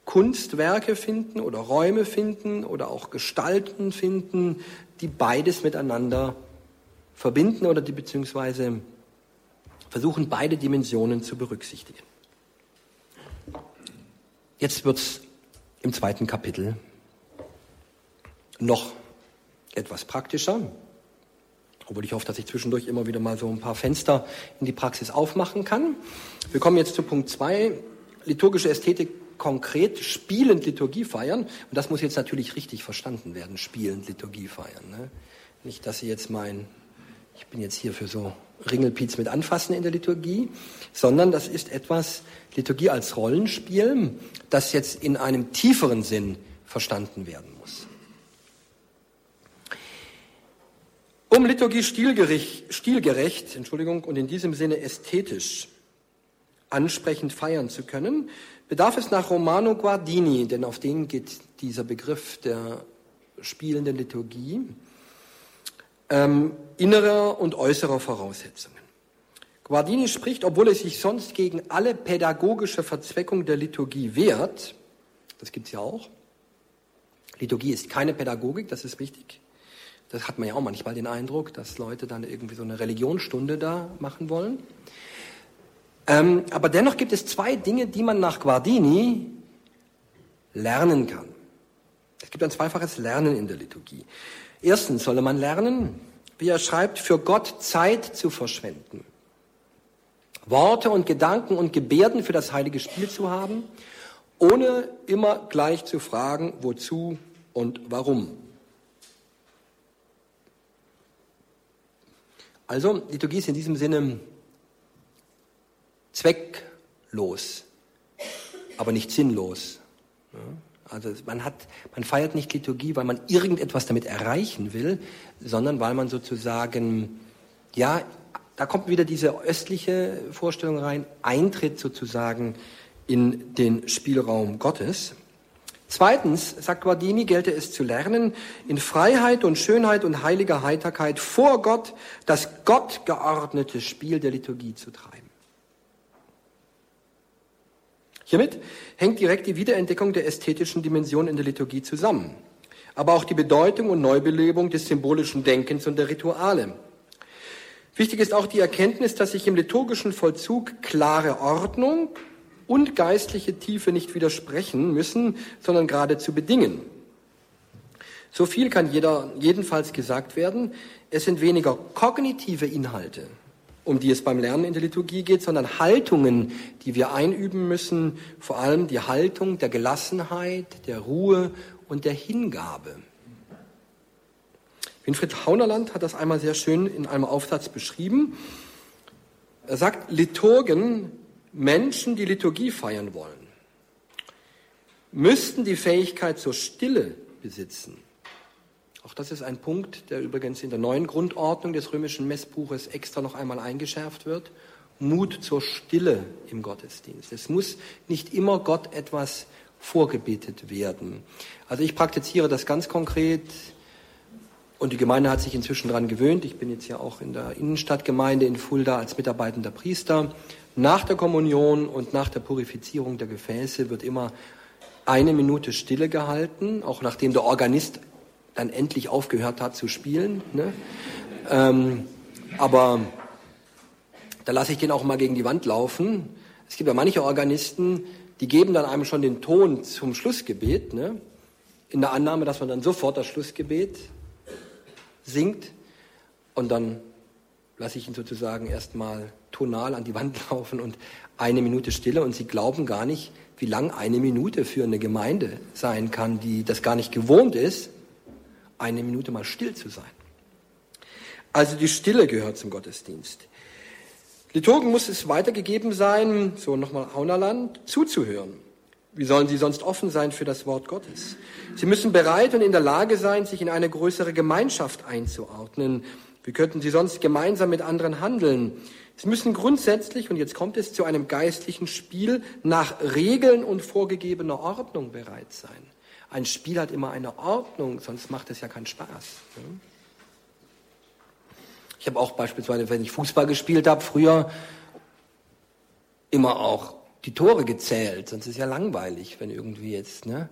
Kunstwerke finden oder Räume finden oder auch Gestalten finden, die beides miteinander verbinden oder die beziehungsweise versuchen, beide Dimensionen zu berücksichtigen. Jetzt wird es im zweiten Kapitel noch etwas praktischer, obwohl ich hoffe, dass ich zwischendurch immer wieder mal so ein paar Fenster in die Praxis aufmachen kann. Wir kommen jetzt zu Punkt zwei: liturgische Ästhetik konkret spielend Liturgie feiern. Und das muss jetzt natürlich richtig verstanden werden, spielend Liturgie feiern. Ne? Nicht, dass Sie jetzt meinen, ich bin jetzt hier für so Ringelpiez mit Anfassen in der Liturgie, sondern das ist etwas, Liturgie als Rollenspiel, das jetzt in einem tieferen Sinn verstanden werden muss. Um Liturgie stilgerecht, Entschuldigung, und in diesem Sinne ästhetisch ansprechend feiern zu können, bedarf es nach Romano Guardini, denn auf den geht dieser Begriff der spielenden Liturgie, ähm, innerer und äußerer Voraussetzungen. Guardini spricht, obwohl er sich sonst gegen alle pädagogische Verzweckung der Liturgie wehrt, das gibt es ja auch, Liturgie ist keine Pädagogik, das ist wichtig. Das hat man ja auch manchmal den Eindruck, dass Leute dann irgendwie so eine Religionsstunde da machen wollen. Ähm, aber dennoch gibt es zwei Dinge, die man nach Guardini lernen kann. Es gibt ein zweifaches Lernen in der Liturgie. Erstens solle man lernen, wie er schreibt, für Gott Zeit zu verschwenden. Worte und Gedanken und Gebärden für das heilige Spiel zu haben, ohne immer gleich zu fragen, wozu und warum. Also, Liturgie ist in diesem Sinne zwecklos, aber nicht sinnlos. Also man, hat, man feiert nicht Liturgie, weil man irgendetwas damit erreichen will, sondern weil man sozusagen, ja, da kommt wieder diese östliche Vorstellung rein, Eintritt sozusagen in den Spielraum Gottes. Zweitens, sagt Guardini, gelte es zu lernen, in Freiheit und Schönheit und heiliger Heiterkeit vor Gott das gottgeordnete Spiel der Liturgie zu treiben. Hiermit hängt direkt die Wiederentdeckung der ästhetischen Dimension in der Liturgie zusammen, aber auch die Bedeutung und Neubelebung des symbolischen Denkens und der Rituale. Wichtig ist auch die Erkenntnis, dass sich im liturgischen Vollzug klare Ordnung und geistliche Tiefe nicht widersprechen müssen, sondern geradezu bedingen. So viel kann jeder, jedenfalls gesagt werden, es sind weniger kognitive Inhalte, um die es beim Lernen in der Liturgie geht, sondern Haltungen, die wir einüben müssen, vor allem die Haltung der Gelassenheit, der Ruhe und der Hingabe. Winfried Haunerland hat das einmal sehr schön in einem Aufsatz beschrieben. Er sagt, Liturgen Menschen, die Liturgie feiern wollen, müssten die Fähigkeit zur Stille besitzen. Auch das ist ein Punkt, der übrigens in der neuen Grundordnung des römischen Messbuches extra noch einmal eingeschärft wird. Mut zur Stille im Gottesdienst. Es muss nicht immer Gott etwas vorgebetet werden. Also ich praktiziere das ganz konkret und die Gemeinde hat sich inzwischen daran gewöhnt. Ich bin jetzt ja auch in der Innenstadtgemeinde in Fulda als mitarbeitender Priester nach der Kommunion und nach der Purifizierung der Gefäße wird immer eine Minute Stille gehalten, auch nachdem der Organist dann endlich aufgehört hat zu spielen. Ne? Ähm, aber da lasse ich den auch mal gegen die Wand laufen. Es gibt ja manche Organisten, die geben dann einem schon den Ton zum Schlussgebet, ne? in der Annahme, dass man dann sofort das Schlussgebet singt und dann lasse ich ihn sozusagen erstmal tonal an die Wand (laughs) laufen und eine Minute Stille und sie glauben gar nicht, wie lang eine Minute für eine Gemeinde sein kann, die das gar nicht gewohnt ist, eine Minute mal still zu sein. Also die Stille gehört zum Gottesdienst. Liturgen muss es weitergegeben sein, so nochmal Aunerland, zuzuhören. Wie sollen sie sonst offen sein für das Wort Gottes? Sie müssen bereit und in der Lage sein, sich in eine größere Gemeinschaft einzuordnen. Wie könnten sie sonst gemeinsam mit anderen handeln? Sie müssen grundsätzlich, und jetzt kommt es zu einem geistlichen Spiel, nach Regeln und vorgegebener Ordnung bereit sein. Ein Spiel hat immer eine Ordnung, sonst macht es ja keinen Spaß. Ich habe auch beispielsweise, wenn ich Fußball gespielt habe, früher immer auch die Tore gezählt, sonst ist es ja langweilig, wenn irgendwie jetzt ne,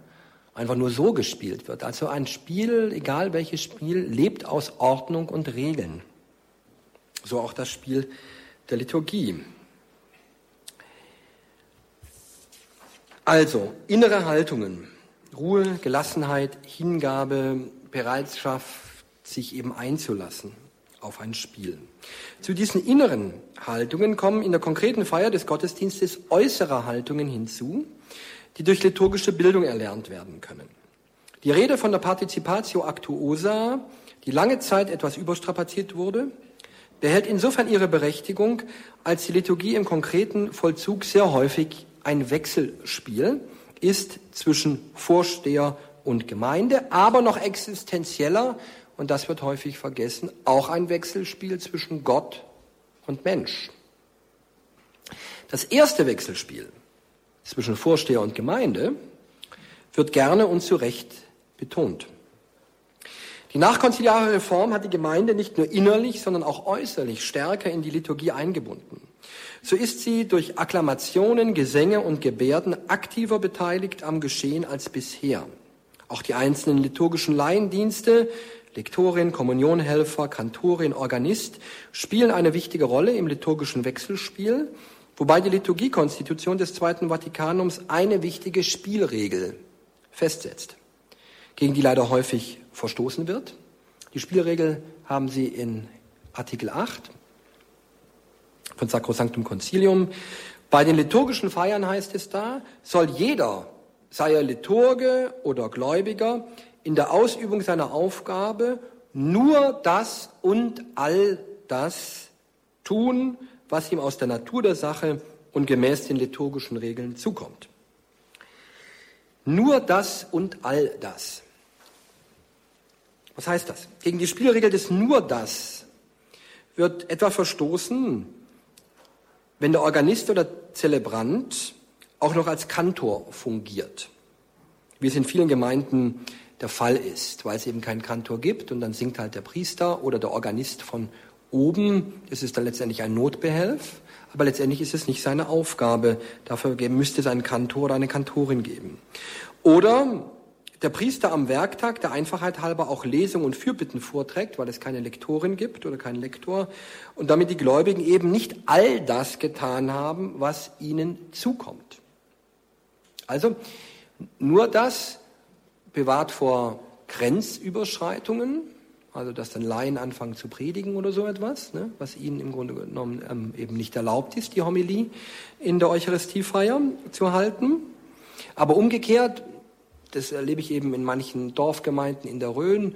einfach nur so gespielt wird. Also ein Spiel, egal welches Spiel, lebt aus Ordnung und Regeln. So auch das Spiel der Liturgie. Also, innere Haltungen, Ruhe, Gelassenheit, Hingabe, Bereitschaft, sich eben einzulassen auf ein Spiel. Zu diesen inneren Haltungen kommen in der konkreten Feier des Gottesdienstes äußere Haltungen hinzu, die durch liturgische Bildung erlernt werden können. Die Rede von der Participatio Actuosa, die lange Zeit etwas überstrapaziert wurde, behält insofern ihre Berechtigung, als die Liturgie im konkreten Vollzug sehr häufig ein Wechselspiel ist zwischen Vorsteher und Gemeinde, aber noch existenzieller, und das wird häufig vergessen, auch ein Wechselspiel zwischen Gott und Mensch. Das erste Wechselspiel zwischen Vorsteher und Gemeinde wird gerne und zu Recht betont. Die nachkonziliare Reform hat die Gemeinde nicht nur innerlich, sondern auch äußerlich stärker in die Liturgie eingebunden. So ist sie durch Akklamationen, Gesänge und Gebärden aktiver beteiligt am Geschehen als bisher. Auch die einzelnen liturgischen Laiendienste, Lektorin, Kommunionhelfer, Kantorin, Organist spielen eine wichtige Rolle im liturgischen Wechselspiel, wobei die Liturgiekonstitution des Zweiten Vatikanums eine wichtige Spielregel festsetzt, gegen die leider häufig verstoßen wird. Die Spielregel haben Sie in Artikel 8 von Sacrosanctum Concilium. Bei den liturgischen Feiern heißt es da, soll jeder, sei er Liturge oder Gläubiger, in der Ausübung seiner Aufgabe nur das und all das tun, was ihm aus der Natur der Sache und gemäß den liturgischen Regeln zukommt. Nur das und all das. Was heißt das? Gegen die Spielregel des nur das wird etwa verstoßen, wenn der Organist oder Zelebrant auch noch als Kantor fungiert, wie es in vielen Gemeinden der Fall ist, weil es eben keinen Kantor gibt und dann singt halt der Priester oder der Organist von oben. Das ist dann letztendlich ein Notbehelf, aber letztendlich ist es nicht seine Aufgabe. Dafür müsste es einen Kantor oder eine Kantorin geben. Oder der Priester am Werktag, der Einfachheit halber auch Lesungen und Fürbitten vorträgt, weil es keine Lektorin gibt oder keinen Lektor, und damit die Gläubigen eben nicht all das getan haben, was ihnen zukommt. Also nur das bewahrt vor Grenzüberschreitungen, also dass dann Laien anfangen zu predigen oder so etwas, ne, was ihnen im Grunde genommen ähm, eben nicht erlaubt ist, die Homilie in der Eucharistiefeier zu halten. Aber umgekehrt das erlebe ich eben in manchen Dorfgemeinden in der Rhön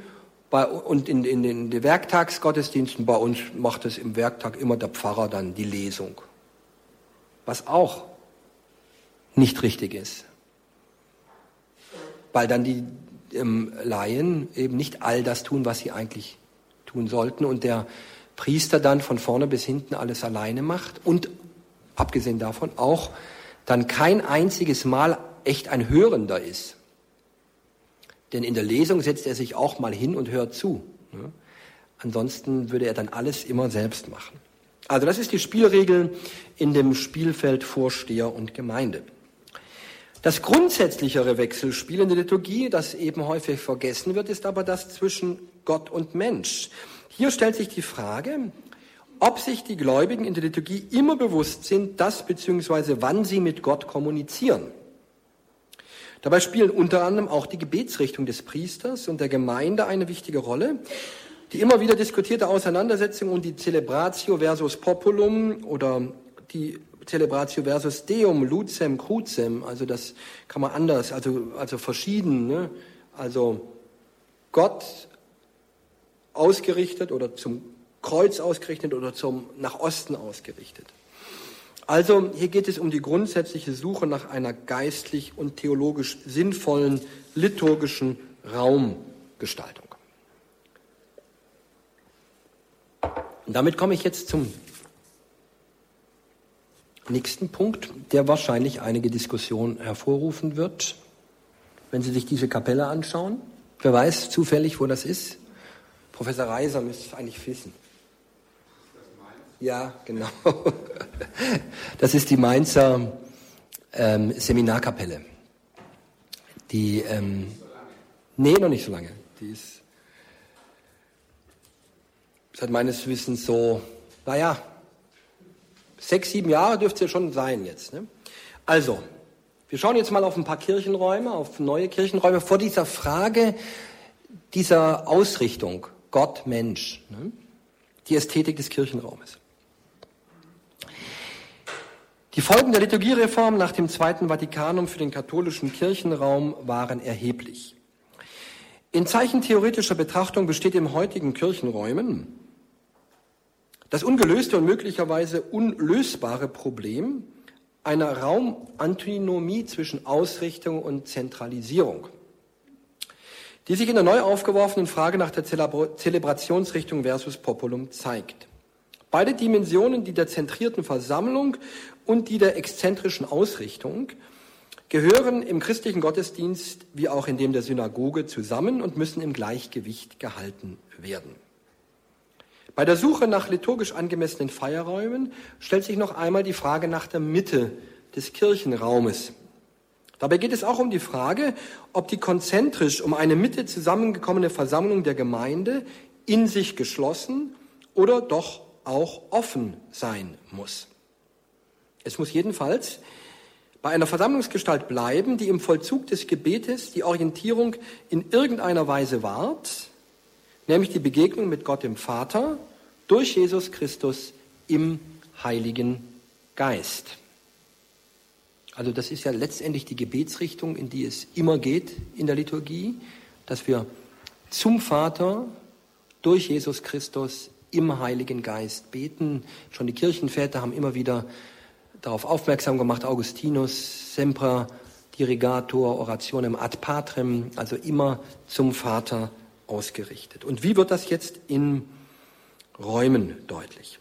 bei, und in, in, in den Werktagsgottesdiensten. Bei uns macht es im Werktag immer der Pfarrer dann die Lesung. Was auch nicht richtig ist. Weil dann die ähm, Laien eben nicht all das tun, was sie eigentlich tun sollten und der Priester dann von vorne bis hinten alles alleine macht und abgesehen davon auch dann kein einziges Mal echt ein Hörender ist. Denn in der Lesung setzt er sich auch mal hin und hört zu. Ne? Ansonsten würde er dann alles immer selbst machen. Also das ist die Spielregel in dem Spielfeld Vorsteher und Gemeinde. Das grundsätzlichere Wechselspiel in der Liturgie, das eben häufig vergessen wird, ist aber das zwischen Gott und Mensch. Hier stellt sich die Frage, ob sich die Gläubigen in der Liturgie immer bewusst sind, dass bzw. wann sie mit Gott kommunizieren. Dabei spielen unter anderem auch die Gebetsrichtung des Priesters und der Gemeinde eine wichtige Rolle. Die immer wieder diskutierte Auseinandersetzung und die Celebratio versus Populum oder die Celebratio versus Deum, Lucem, Crucem, also das kann man anders, also, also verschieden, ne? also Gott ausgerichtet oder zum Kreuz ausgerichtet oder zum nach Osten ausgerichtet. Also hier geht es um die grundsätzliche Suche nach einer geistlich und theologisch sinnvollen liturgischen Raumgestaltung. Und damit komme ich jetzt zum nächsten Punkt, der wahrscheinlich einige Diskussionen hervorrufen wird, wenn Sie sich diese Kapelle anschauen. Wer weiß zufällig, wo das ist? Professor Reiser müsste es eigentlich wissen. Ja, genau. (laughs) Das ist die Mainzer ähm, Seminarkapelle. Die, ähm, nee, noch nicht so lange. Die ist seit meines Wissens so, naja, sechs, sieben Jahre dürfte es ja schon sein jetzt. Ne? Also, wir schauen jetzt mal auf ein paar Kirchenräume, auf neue Kirchenräume vor dieser Frage dieser Ausrichtung Gott, Mensch, ne? die Ästhetik des Kirchenraumes. Die Folgen der Liturgiereform nach dem Zweiten Vatikanum für den katholischen Kirchenraum waren erheblich. In Zeichen theoretischer Betrachtung besteht im heutigen Kirchenräumen das ungelöste und möglicherweise unlösbare Problem einer Raumantinomie zwischen Ausrichtung und Zentralisierung, die sich in der neu aufgeworfenen Frage nach der Zelebrationsrichtung versus Populum zeigt. Beide Dimensionen, die der zentrierten Versammlung und die der exzentrischen Ausrichtung gehören im christlichen Gottesdienst wie auch in dem der Synagoge zusammen und müssen im Gleichgewicht gehalten werden. Bei der Suche nach liturgisch angemessenen Feierräumen stellt sich noch einmal die Frage nach der Mitte des Kirchenraumes. Dabei geht es auch um die Frage, ob die konzentrisch um eine Mitte zusammengekommene Versammlung der Gemeinde in sich geschlossen oder doch auch offen sein muss. Es muss jedenfalls bei einer Versammlungsgestalt bleiben, die im Vollzug des Gebetes die Orientierung in irgendeiner Weise wahrt, nämlich die Begegnung mit Gott dem Vater durch Jesus Christus im Heiligen Geist. Also das ist ja letztendlich die Gebetsrichtung, in die es immer geht in der Liturgie, dass wir zum Vater durch Jesus Christus im Heiligen Geist beten. Schon die Kirchenväter haben immer wieder darauf aufmerksam gemacht, Augustinus, Sempra, Dirigator, Orationem ad Patrem, also immer zum Vater ausgerichtet. Und wie wird das jetzt in Räumen deutlich?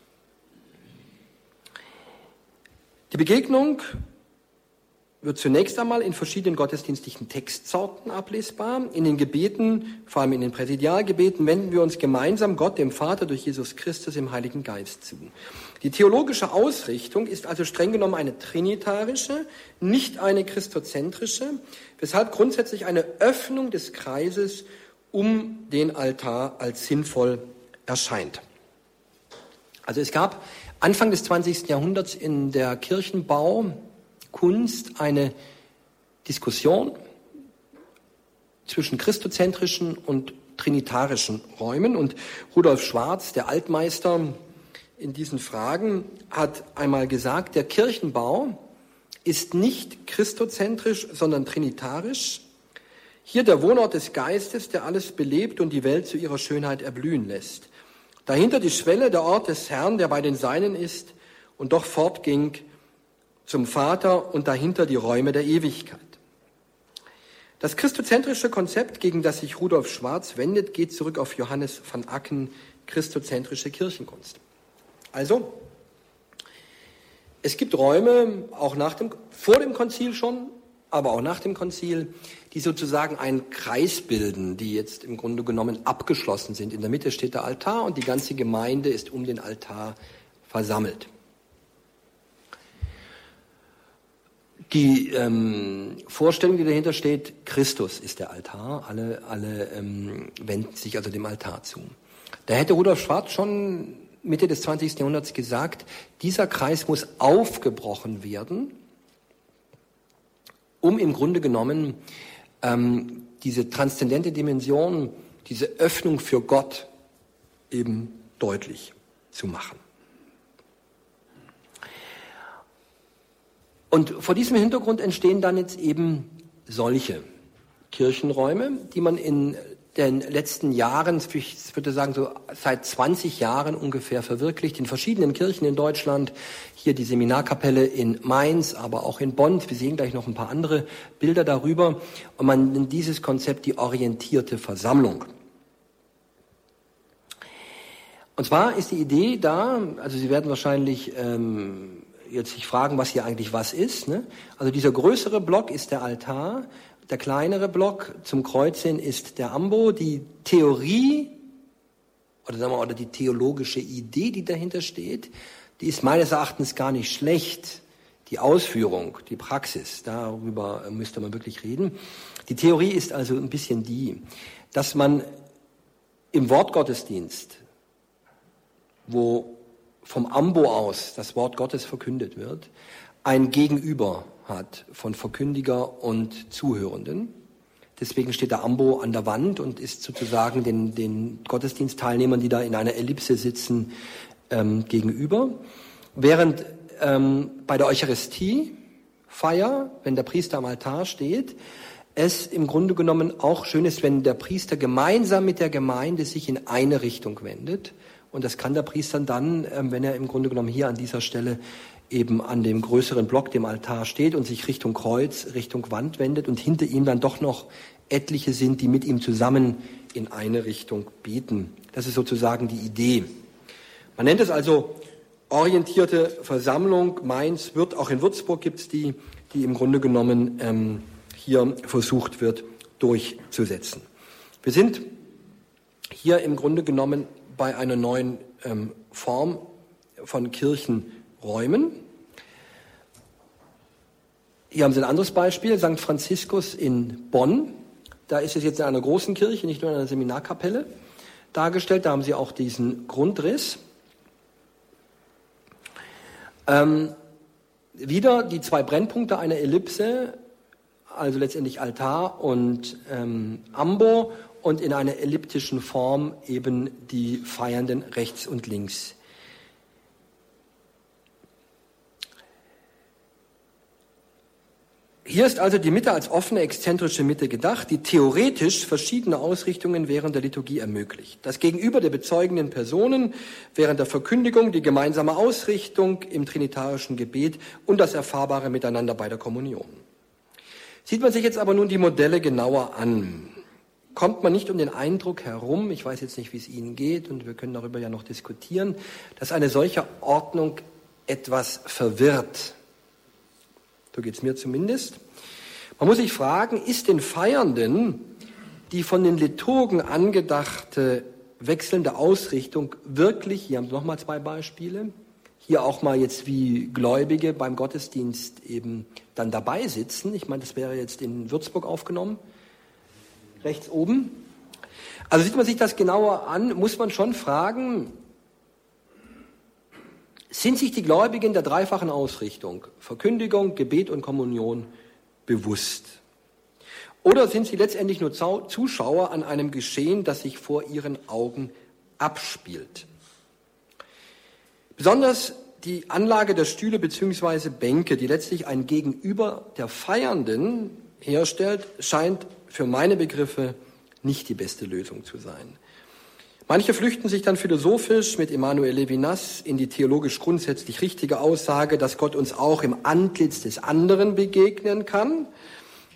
Die Begegnung wird zunächst einmal in verschiedenen gottesdienstlichen Textsorten ablesbar. In den Gebeten, vor allem in den Präsidialgebeten, wenden wir uns gemeinsam Gott, dem Vater, durch Jesus Christus im Heiligen Geist zu. Die theologische Ausrichtung ist also streng genommen eine trinitarische, nicht eine christozentrische, weshalb grundsätzlich eine Öffnung des Kreises um den Altar als sinnvoll erscheint. Also es gab Anfang des 20. Jahrhunderts in der Kirchenbau Kunst eine Diskussion zwischen christozentrischen und trinitarischen Räumen. Und Rudolf Schwarz, der Altmeister in diesen Fragen, hat einmal gesagt, der Kirchenbau ist nicht christozentrisch, sondern trinitarisch. Hier der Wohnort des Geistes, der alles belebt und die Welt zu ihrer Schönheit erblühen lässt. Dahinter die Schwelle, der Ort des Herrn, der bei den Seinen ist und doch fortging zum Vater und dahinter die Räume der Ewigkeit. Das christozentrische Konzept, gegen das sich Rudolf Schwarz wendet, geht zurück auf Johannes van Acken, christozentrische Kirchenkunst. Also, es gibt Räume, auch nach dem, vor dem Konzil schon, aber auch nach dem Konzil, die sozusagen einen Kreis bilden, die jetzt im Grunde genommen abgeschlossen sind. In der Mitte steht der Altar und die ganze Gemeinde ist um den Altar versammelt. Die ähm, Vorstellung, die dahinter steht, Christus ist der Altar, alle, alle ähm, wenden sich also dem Altar zu. Da hätte Rudolf Schwarz schon Mitte des 20. Jahrhunderts gesagt, dieser Kreis muss aufgebrochen werden, um im Grunde genommen ähm, diese transzendente Dimension, diese Öffnung für Gott eben deutlich zu machen. Und vor diesem Hintergrund entstehen dann jetzt eben solche Kirchenräume, die man in den letzten Jahren, ich würde sagen so seit 20 Jahren ungefähr verwirklicht, in verschiedenen Kirchen in Deutschland, hier die Seminarkapelle in Mainz, aber auch in Bonn. Wir sehen gleich noch ein paar andere Bilder darüber. Und man nennt dieses Konzept die orientierte Versammlung. Und zwar ist die Idee da, also Sie werden wahrscheinlich ähm, jetzt sich fragen, was hier eigentlich was ist. Ne? Also dieser größere Block ist der Altar, der kleinere Block zum Kreuz hin ist der Ambo. Die Theorie oder sagen wir oder die theologische Idee, die dahinter steht, die ist meines Erachtens gar nicht schlecht. Die Ausführung, die Praxis, darüber müsste man wirklich reden. Die Theorie ist also ein bisschen die, dass man im Wortgottesdienst, wo vom Ambo aus das Wort Gottes verkündet wird, ein Gegenüber hat von Verkündiger und Zuhörenden. Deswegen steht der Ambo an der Wand und ist sozusagen den, den Gottesdienstteilnehmern, die da in einer Ellipse sitzen, ähm, gegenüber. Während ähm, bei der Eucharistiefeier, wenn der Priester am Altar steht, es im Grunde genommen auch schön ist, wenn der Priester gemeinsam mit der Gemeinde sich in eine Richtung wendet. Und das kann der Priester dann, ähm, wenn er im Grunde genommen hier an dieser Stelle eben an dem größeren Block, dem Altar steht und sich Richtung Kreuz, Richtung Wand wendet und hinter ihm dann doch noch etliche sind, die mit ihm zusammen in eine Richtung beten. Das ist sozusagen die Idee. Man nennt es also orientierte Versammlung. Mainz wird, auch in Würzburg gibt es die, die im Grunde genommen ähm, hier versucht wird durchzusetzen. Wir sind hier im Grunde genommen bei einer neuen ähm, Form von Kirchen Räumen. Hier haben Sie ein anderes Beispiel, St. Franziskus in Bonn. Da ist es jetzt in einer großen Kirche, nicht nur in einer Seminarkapelle dargestellt. Da haben Sie auch diesen Grundriss. Ähm, wieder die zwei Brennpunkte einer Ellipse, also letztendlich Altar und ähm, Ambo und in einer elliptischen Form eben die Feiernden rechts und links Hier ist also die Mitte als offene, exzentrische Mitte gedacht, die theoretisch verschiedene Ausrichtungen während der Liturgie ermöglicht. Das Gegenüber der bezeugenden Personen während der Verkündigung, die gemeinsame Ausrichtung im trinitarischen Gebet und das erfahrbare Miteinander bei der Kommunion. Sieht man sich jetzt aber nun die Modelle genauer an, kommt man nicht um den Eindruck herum, ich weiß jetzt nicht, wie es Ihnen geht und wir können darüber ja noch diskutieren, dass eine solche Ordnung etwas verwirrt so geht es mir zumindest. Man muss sich fragen, ist den Feiernden die von den Liturgen angedachte wechselnde Ausrichtung wirklich, hier haben wir nochmal zwei Beispiele, hier auch mal jetzt wie Gläubige beim Gottesdienst eben dann dabei sitzen. Ich meine, das wäre jetzt in Würzburg aufgenommen, rechts oben. Also sieht man sich das genauer an, muss man schon fragen, sind sich die Gläubigen der dreifachen Ausrichtung, Verkündigung, Gebet und Kommunion, bewusst? Oder sind sie letztendlich nur Zuschauer an einem Geschehen, das sich vor ihren Augen abspielt? Besonders die Anlage der Stühle bzw. Bänke, die letztlich ein Gegenüber der Feiernden herstellt, scheint für meine Begriffe nicht die beste Lösung zu sein. Manche flüchten sich dann philosophisch mit Emanuel Levinas in die theologisch grundsätzlich richtige Aussage, dass Gott uns auch im Antlitz des anderen begegnen kann.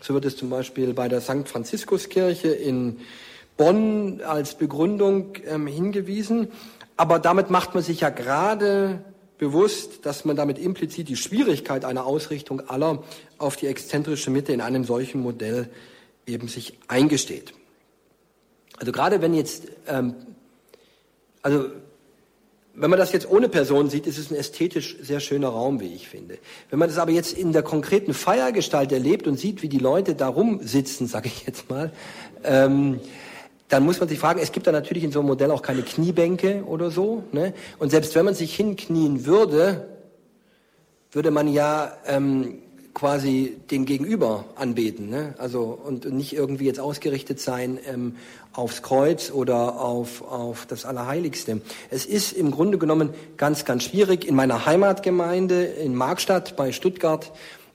So wird es zum Beispiel bei der St. Franziskuskirche in Bonn als Begründung ähm, hingewiesen. Aber damit macht man sich ja gerade bewusst, dass man damit implizit die Schwierigkeit einer Ausrichtung aller auf die exzentrische Mitte in einem solchen Modell eben sich eingesteht. Also gerade wenn jetzt ähm, also wenn man das jetzt ohne Person sieht, ist es ein ästhetisch sehr schöner Raum, wie ich finde. Wenn man das aber jetzt in der konkreten Feiergestalt erlebt und sieht, wie die Leute da rumsitzen, sage ich jetzt mal, ähm, dann muss man sich fragen, es gibt da natürlich in so einem Modell auch keine Kniebänke oder so. Ne? Und selbst wenn man sich hinknien würde, würde man ja ähm, quasi den Gegenüber anbeten. Ne? Also und nicht irgendwie jetzt ausgerichtet sein ähm, aufs Kreuz oder auf, auf das Allerheiligste. Es ist im Grunde genommen ganz, ganz schwierig. In meiner Heimatgemeinde in Markstadt bei Stuttgart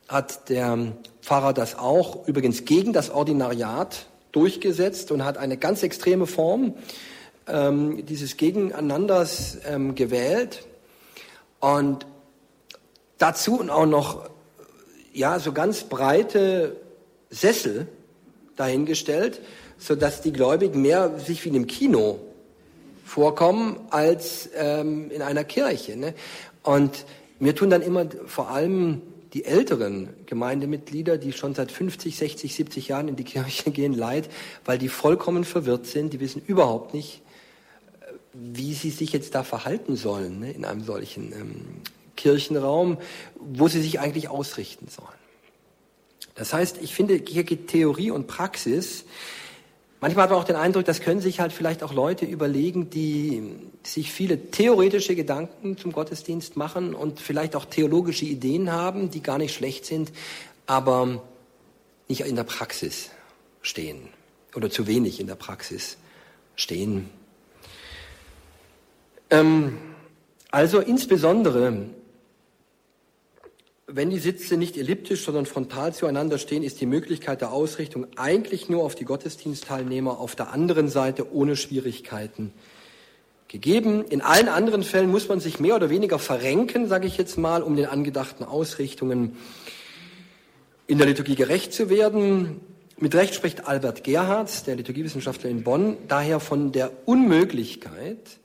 hat der Pfarrer das auch übrigens gegen das Ordinariat durchgesetzt und hat eine ganz extreme Form ähm, dieses Gegeneinanders ähm, gewählt. Und dazu auch noch ja so ganz breite Sessel dahingestellt, so dass die Gläubigen mehr sich wie in einem Kino vorkommen als ähm, in einer Kirche. Ne? Und mir tun dann immer vor allem die älteren Gemeindemitglieder, die schon seit 50, 60, 70 Jahren in die Kirche gehen, leid, weil die vollkommen verwirrt sind. Die wissen überhaupt nicht, äh, wie sie sich jetzt da verhalten sollen ne, in einem solchen ähm, Kirchenraum, wo sie sich eigentlich ausrichten sollen. Das heißt, ich finde, hier geht Theorie und Praxis Manchmal hat man auch den Eindruck, das können sich halt vielleicht auch Leute überlegen, die sich viele theoretische Gedanken zum Gottesdienst machen und vielleicht auch theologische Ideen haben, die gar nicht schlecht sind, aber nicht in der Praxis stehen oder zu wenig in der Praxis stehen. Ähm, also insbesondere wenn die Sitze nicht elliptisch, sondern frontal zueinander stehen, ist die Möglichkeit der Ausrichtung eigentlich nur auf die Gottesdienstteilnehmer auf der anderen Seite ohne Schwierigkeiten gegeben. In allen anderen Fällen muss man sich mehr oder weniger verrenken, sage ich jetzt mal, um den angedachten Ausrichtungen in der Liturgie gerecht zu werden. Mit Recht spricht Albert Gerhards, der Liturgiewissenschaftler in Bonn, daher von der Unmöglichkeit,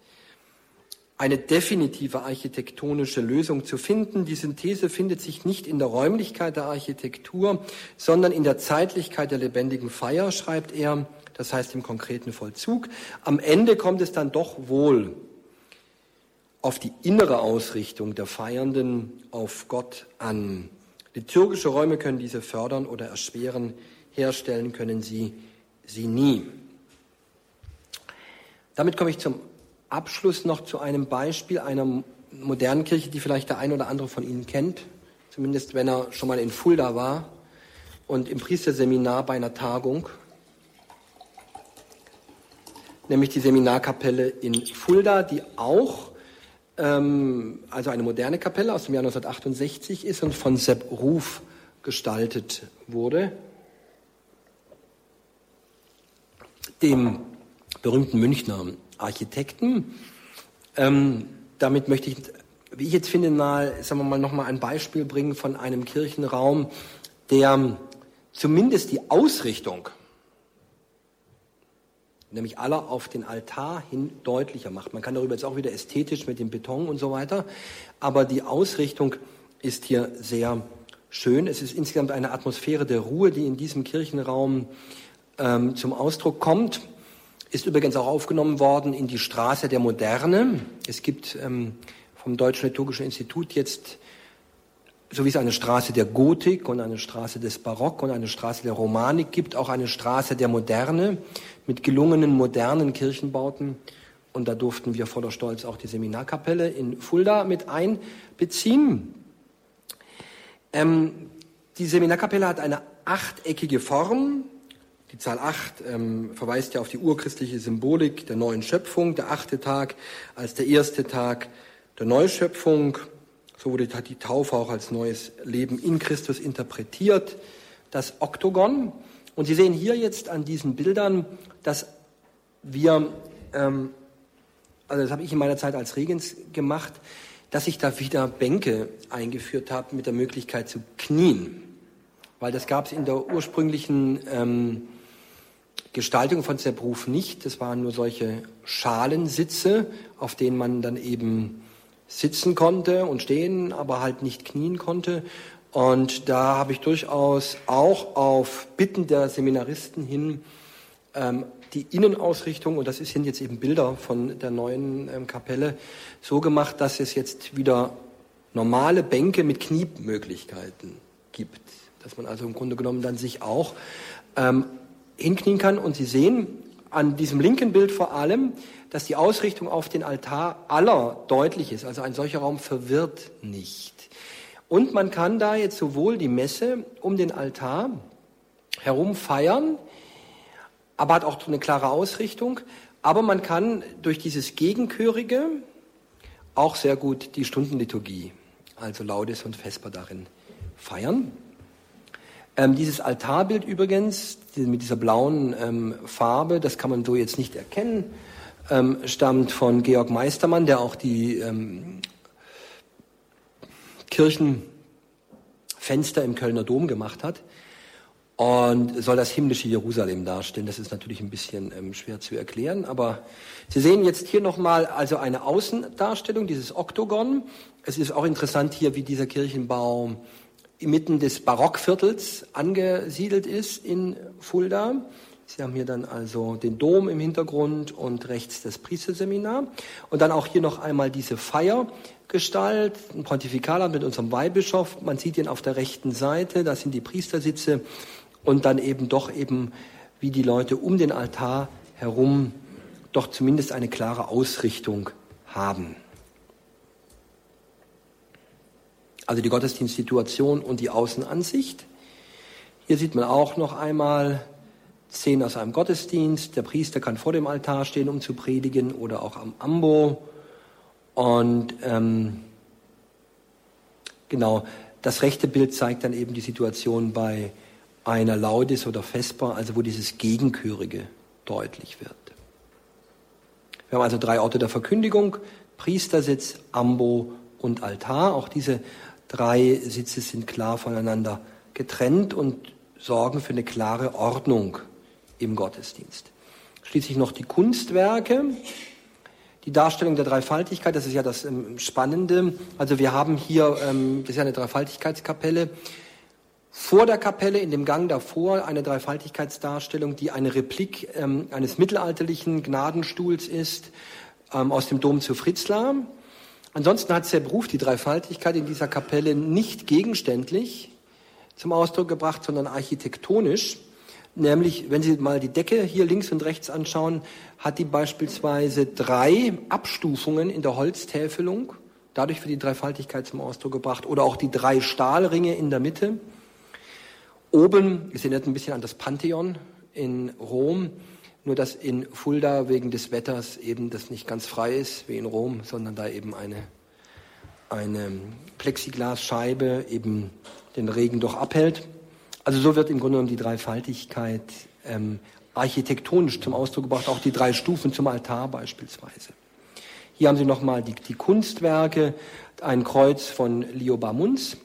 eine definitive architektonische Lösung zu finden. Die Synthese findet sich nicht in der Räumlichkeit der Architektur, sondern in der Zeitlichkeit der lebendigen Feier, schreibt er, das heißt im konkreten Vollzug. Am Ende kommt es dann doch wohl auf die innere Ausrichtung der Feiernden auf Gott an. Liturgische Räume können diese fördern oder erschweren, herstellen können sie sie nie. Damit komme ich zum Abschluss noch zu einem Beispiel einer modernen Kirche, die vielleicht der ein oder andere von Ihnen kennt, zumindest wenn er schon mal in Fulda war und im Priesterseminar bei einer Tagung, nämlich die Seminarkapelle in Fulda, die auch ähm, also eine moderne Kapelle aus dem Jahr 1968 ist und von Sepp Ruf gestaltet wurde, dem berühmten Münchner Architekten. Ähm, damit möchte ich, wie ich jetzt finde, mal, sagen wir mal, nochmal ein Beispiel bringen von einem Kirchenraum, der zumindest die Ausrichtung, nämlich aller auf den Altar hin deutlicher macht. Man kann darüber jetzt auch wieder ästhetisch mit dem Beton und so weiter, aber die Ausrichtung ist hier sehr schön. Es ist insgesamt eine Atmosphäre der Ruhe, die in diesem Kirchenraum ähm, zum Ausdruck kommt. Ist übrigens auch aufgenommen worden in die Straße der Moderne. Es gibt ähm, vom Deutschen Liturgischen Institut jetzt, so wie es eine Straße der Gotik und eine Straße des Barock und eine Straße der Romanik gibt, auch eine Straße der Moderne mit gelungenen modernen Kirchenbauten. Und da durften wir voller Stolz auch die Seminarkapelle in Fulda mit einbeziehen. Ähm, die Seminarkapelle hat eine achteckige Form, die Zahl 8 ähm, verweist ja auf die urchristliche Symbolik der neuen Schöpfung, der achte Tag als der erste Tag der Neuschöpfung. So wurde die Taufe auch als neues Leben in Christus interpretiert. Das Oktogon. Und Sie sehen hier jetzt an diesen Bildern, dass wir, ähm, also das habe ich in meiner Zeit als Regens gemacht, dass ich da wieder Bänke eingeführt habe mit der Möglichkeit zu knien. Weil das gab es in der ursprünglichen ähm, Gestaltung von Zerbruf nicht. Das waren nur solche Schalensitze, auf denen man dann eben sitzen konnte und stehen, aber halt nicht knien konnte. Und da habe ich durchaus auch auf Bitten der Seminaristen hin ähm, die Innenausrichtung, und das sind jetzt eben Bilder von der neuen ähm, Kapelle, so gemacht, dass es jetzt wieder normale Bänke mit Kniemöglichkeiten gibt. Dass man also im Grunde genommen dann sich auch ähm, hinknien kann. Und Sie sehen an diesem linken Bild vor allem, dass die Ausrichtung auf den Altar aller deutlich ist. Also ein solcher Raum verwirrt nicht. Und man kann da jetzt sowohl die Messe um den Altar herum feiern, aber hat auch eine klare Ausrichtung. Aber man kann durch dieses Gegenchörige auch sehr gut die Stundenliturgie, also Laudes und Vesper darin feiern. Ähm, dieses Altarbild übrigens, mit dieser blauen ähm, Farbe, das kann man so jetzt nicht erkennen, ähm, stammt von Georg Meistermann, der auch die ähm, Kirchenfenster im Kölner Dom gemacht hat und soll das himmlische Jerusalem darstellen. Das ist natürlich ein bisschen ähm, schwer zu erklären, aber Sie sehen jetzt hier nochmal also eine Außendarstellung, dieses Oktogon. Es ist auch interessant hier, wie dieser Kirchenbau inmitten des Barockviertels angesiedelt ist in Fulda. Sie haben hier dann also den Dom im Hintergrund und rechts das Priesterseminar. Und dann auch hier noch einmal diese Feiergestalt, ein Pontifikalamt mit unserem Weihbischof. Man sieht ihn auf der rechten Seite, das sind die Priestersitze und dann eben doch eben, wie die Leute um den Altar herum doch zumindest eine klare Ausrichtung haben. Also die Gottesdienstsituation und die Außenansicht. Hier sieht man auch noch einmal Szenen aus einem Gottesdienst. Der Priester kann vor dem Altar stehen, um zu predigen, oder auch am Ambo. Und ähm, genau, das rechte Bild zeigt dann eben die Situation bei einer Laudis oder Vesper, also wo dieses Gegenchörige deutlich wird. Wir haben also drei Orte der Verkündigung, Priestersitz, Ambo und Altar. Auch diese drei Sitze sind klar voneinander getrennt und sorgen für eine klare Ordnung im Gottesdienst. Schließlich noch die Kunstwerke, die Darstellung der Dreifaltigkeit, das ist ja das ähm, Spannende. Also wir haben hier, ähm, das ist ja eine Dreifaltigkeitskapelle, vor der Kapelle, in dem Gang davor, eine Dreifaltigkeitsdarstellung, die eine Replik ähm, eines mittelalterlichen Gnadenstuhls ist, aus dem Dom zu Fritzlar. Ansonsten hat der die Dreifaltigkeit in dieser Kapelle nicht gegenständlich zum Ausdruck gebracht, sondern architektonisch. Nämlich, wenn Sie mal die Decke hier links und rechts anschauen, hat die beispielsweise drei Abstufungen in der Holztäfelung, dadurch wird die Dreifaltigkeit zum Ausdruck gebracht, oder auch die drei Stahlringe in der Mitte. Oben, es erinnert ein bisschen an das Pantheon in Rom, nur dass in Fulda wegen des Wetters eben das nicht ganz frei ist wie in Rom, sondern da eben eine, eine Plexiglasscheibe eben den Regen doch abhält. Also so wird im Grunde genommen die Dreifaltigkeit ähm, architektonisch zum Ausdruck gebracht, auch die drei Stufen zum Altar beispielsweise. Hier haben Sie nochmal die, die Kunstwerke, ein Kreuz von Leo Bamunz,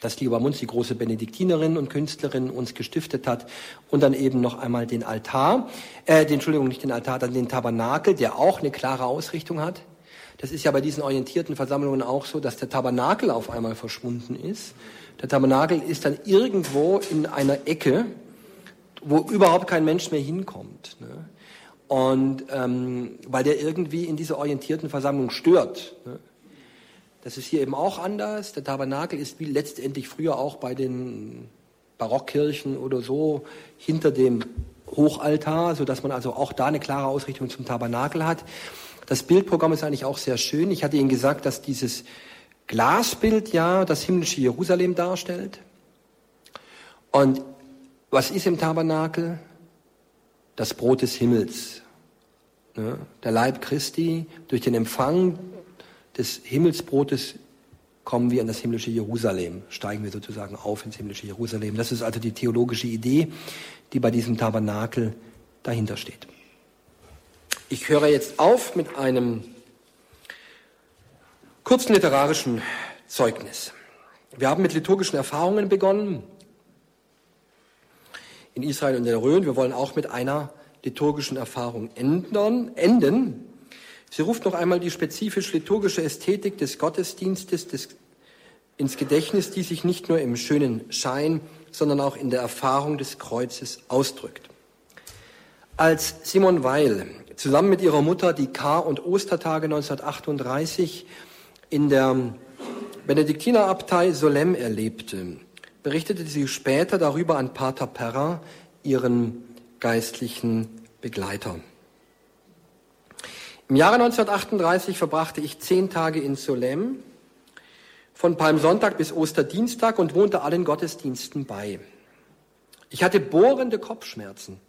dass Liebe Munz, die große Benediktinerin und Künstlerin, uns gestiftet hat. Und dann eben noch einmal den Altar, äh, den, Entschuldigung, nicht den Altar, dann den Tabernakel, der auch eine klare Ausrichtung hat. Das ist ja bei diesen orientierten Versammlungen auch so, dass der Tabernakel auf einmal verschwunden ist. Der Tabernakel ist dann irgendwo in einer Ecke, wo überhaupt kein Mensch mehr hinkommt. Ne? Und ähm, weil der irgendwie in dieser orientierten Versammlung stört. Ne? Das ist hier eben auch anders. Der Tabernakel ist wie letztendlich früher auch bei den Barockkirchen oder so hinter dem Hochaltar, so dass man also auch da eine klare Ausrichtung zum Tabernakel hat. Das Bildprogramm ist eigentlich auch sehr schön. Ich hatte Ihnen gesagt, dass dieses Glasbild ja das himmlische Jerusalem darstellt. Und was ist im Tabernakel? Das Brot des Himmels. Ne? Der Leib Christi durch den Empfang des Himmelsbrotes kommen wir in das himmlische Jerusalem, steigen wir sozusagen auf ins himmlische Jerusalem. Das ist also die theologische Idee, die bei diesem Tabernakel dahinter steht. Ich höre jetzt auf mit einem kurzen literarischen Zeugnis. Wir haben mit liturgischen Erfahrungen begonnen in Israel und der Rhön. Wir wollen auch mit einer liturgischen Erfahrung ändern, enden. Sie ruft noch einmal die spezifisch liturgische Ästhetik des Gottesdienstes des, ins Gedächtnis, die sich nicht nur im schönen Schein, sondern auch in der Erfahrung des Kreuzes ausdrückt. Als Simon Weil zusammen mit ihrer Mutter die Kar- und Ostertage 1938 in der Benediktinerabtei Solem erlebte, berichtete sie später darüber an Pater Perra, ihren geistlichen Begleiter. Im Jahre 1938 verbrachte ich zehn Tage in Solem, von Palmsonntag bis Osterdienstag und wohnte allen Gottesdiensten bei. Ich hatte bohrende Kopfschmerzen.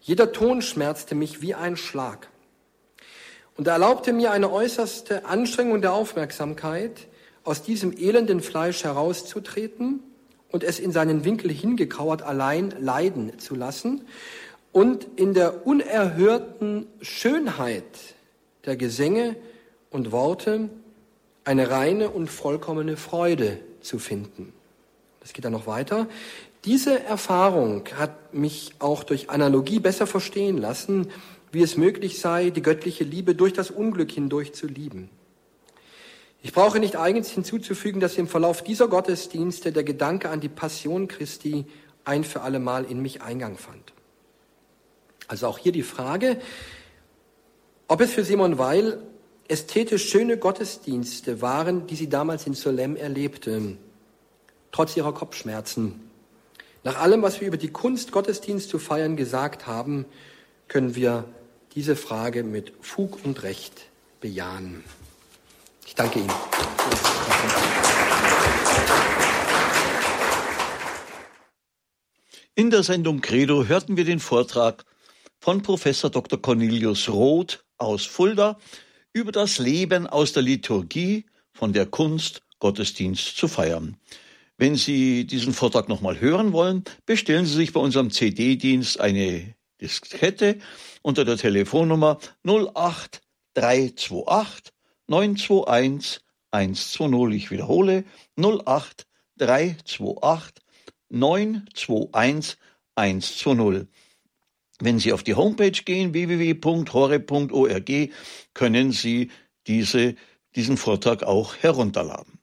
Jeder Ton schmerzte mich wie ein Schlag und erlaubte mir eine äußerste Anstrengung der Aufmerksamkeit, aus diesem elenden Fleisch herauszutreten und es in seinen Winkel hingekauert allein leiden zu lassen und in der unerhörten Schönheit der Gesänge und Worte eine reine und vollkommene Freude zu finden. Das geht dann noch weiter. Diese Erfahrung hat mich auch durch Analogie besser verstehen lassen, wie es möglich sei, die göttliche Liebe durch das Unglück hindurch zu lieben. Ich brauche nicht eigens hinzuzufügen, dass im Verlauf dieser Gottesdienste der Gedanke an die Passion Christi ein für alle Mal in mich Eingang fand. Also auch hier die Frage, ob es für Simon Weil ästhetisch schöne Gottesdienste waren, die sie damals in Solem erlebte, trotz ihrer Kopfschmerzen. Nach allem, was wir über die Kunst, Gottesdienst zu feiern gesagt haben, können wir diese Frage mit Fug und Recht bejahen. Ich danke Ihnen. In der Sendung Credo hörten wir den Vortrag von Professor Dr. Cornelius Roth aus Fulda über das Leben aus der Liturgie von der Kunst, Gottesdienst zu feiern. Wenn Sie diesen Vortrag nochmal hören wollen, bestellen Sie sich bei unserem CD-Dienst eine Diskette unter der Telefonnummer 08328 921 120. Ich wiederhole 08328 921 120. Wenn Sie auf die Homepage gehen, www.hore.org, können Sie diese, diesen Vortrag auch herunterladen.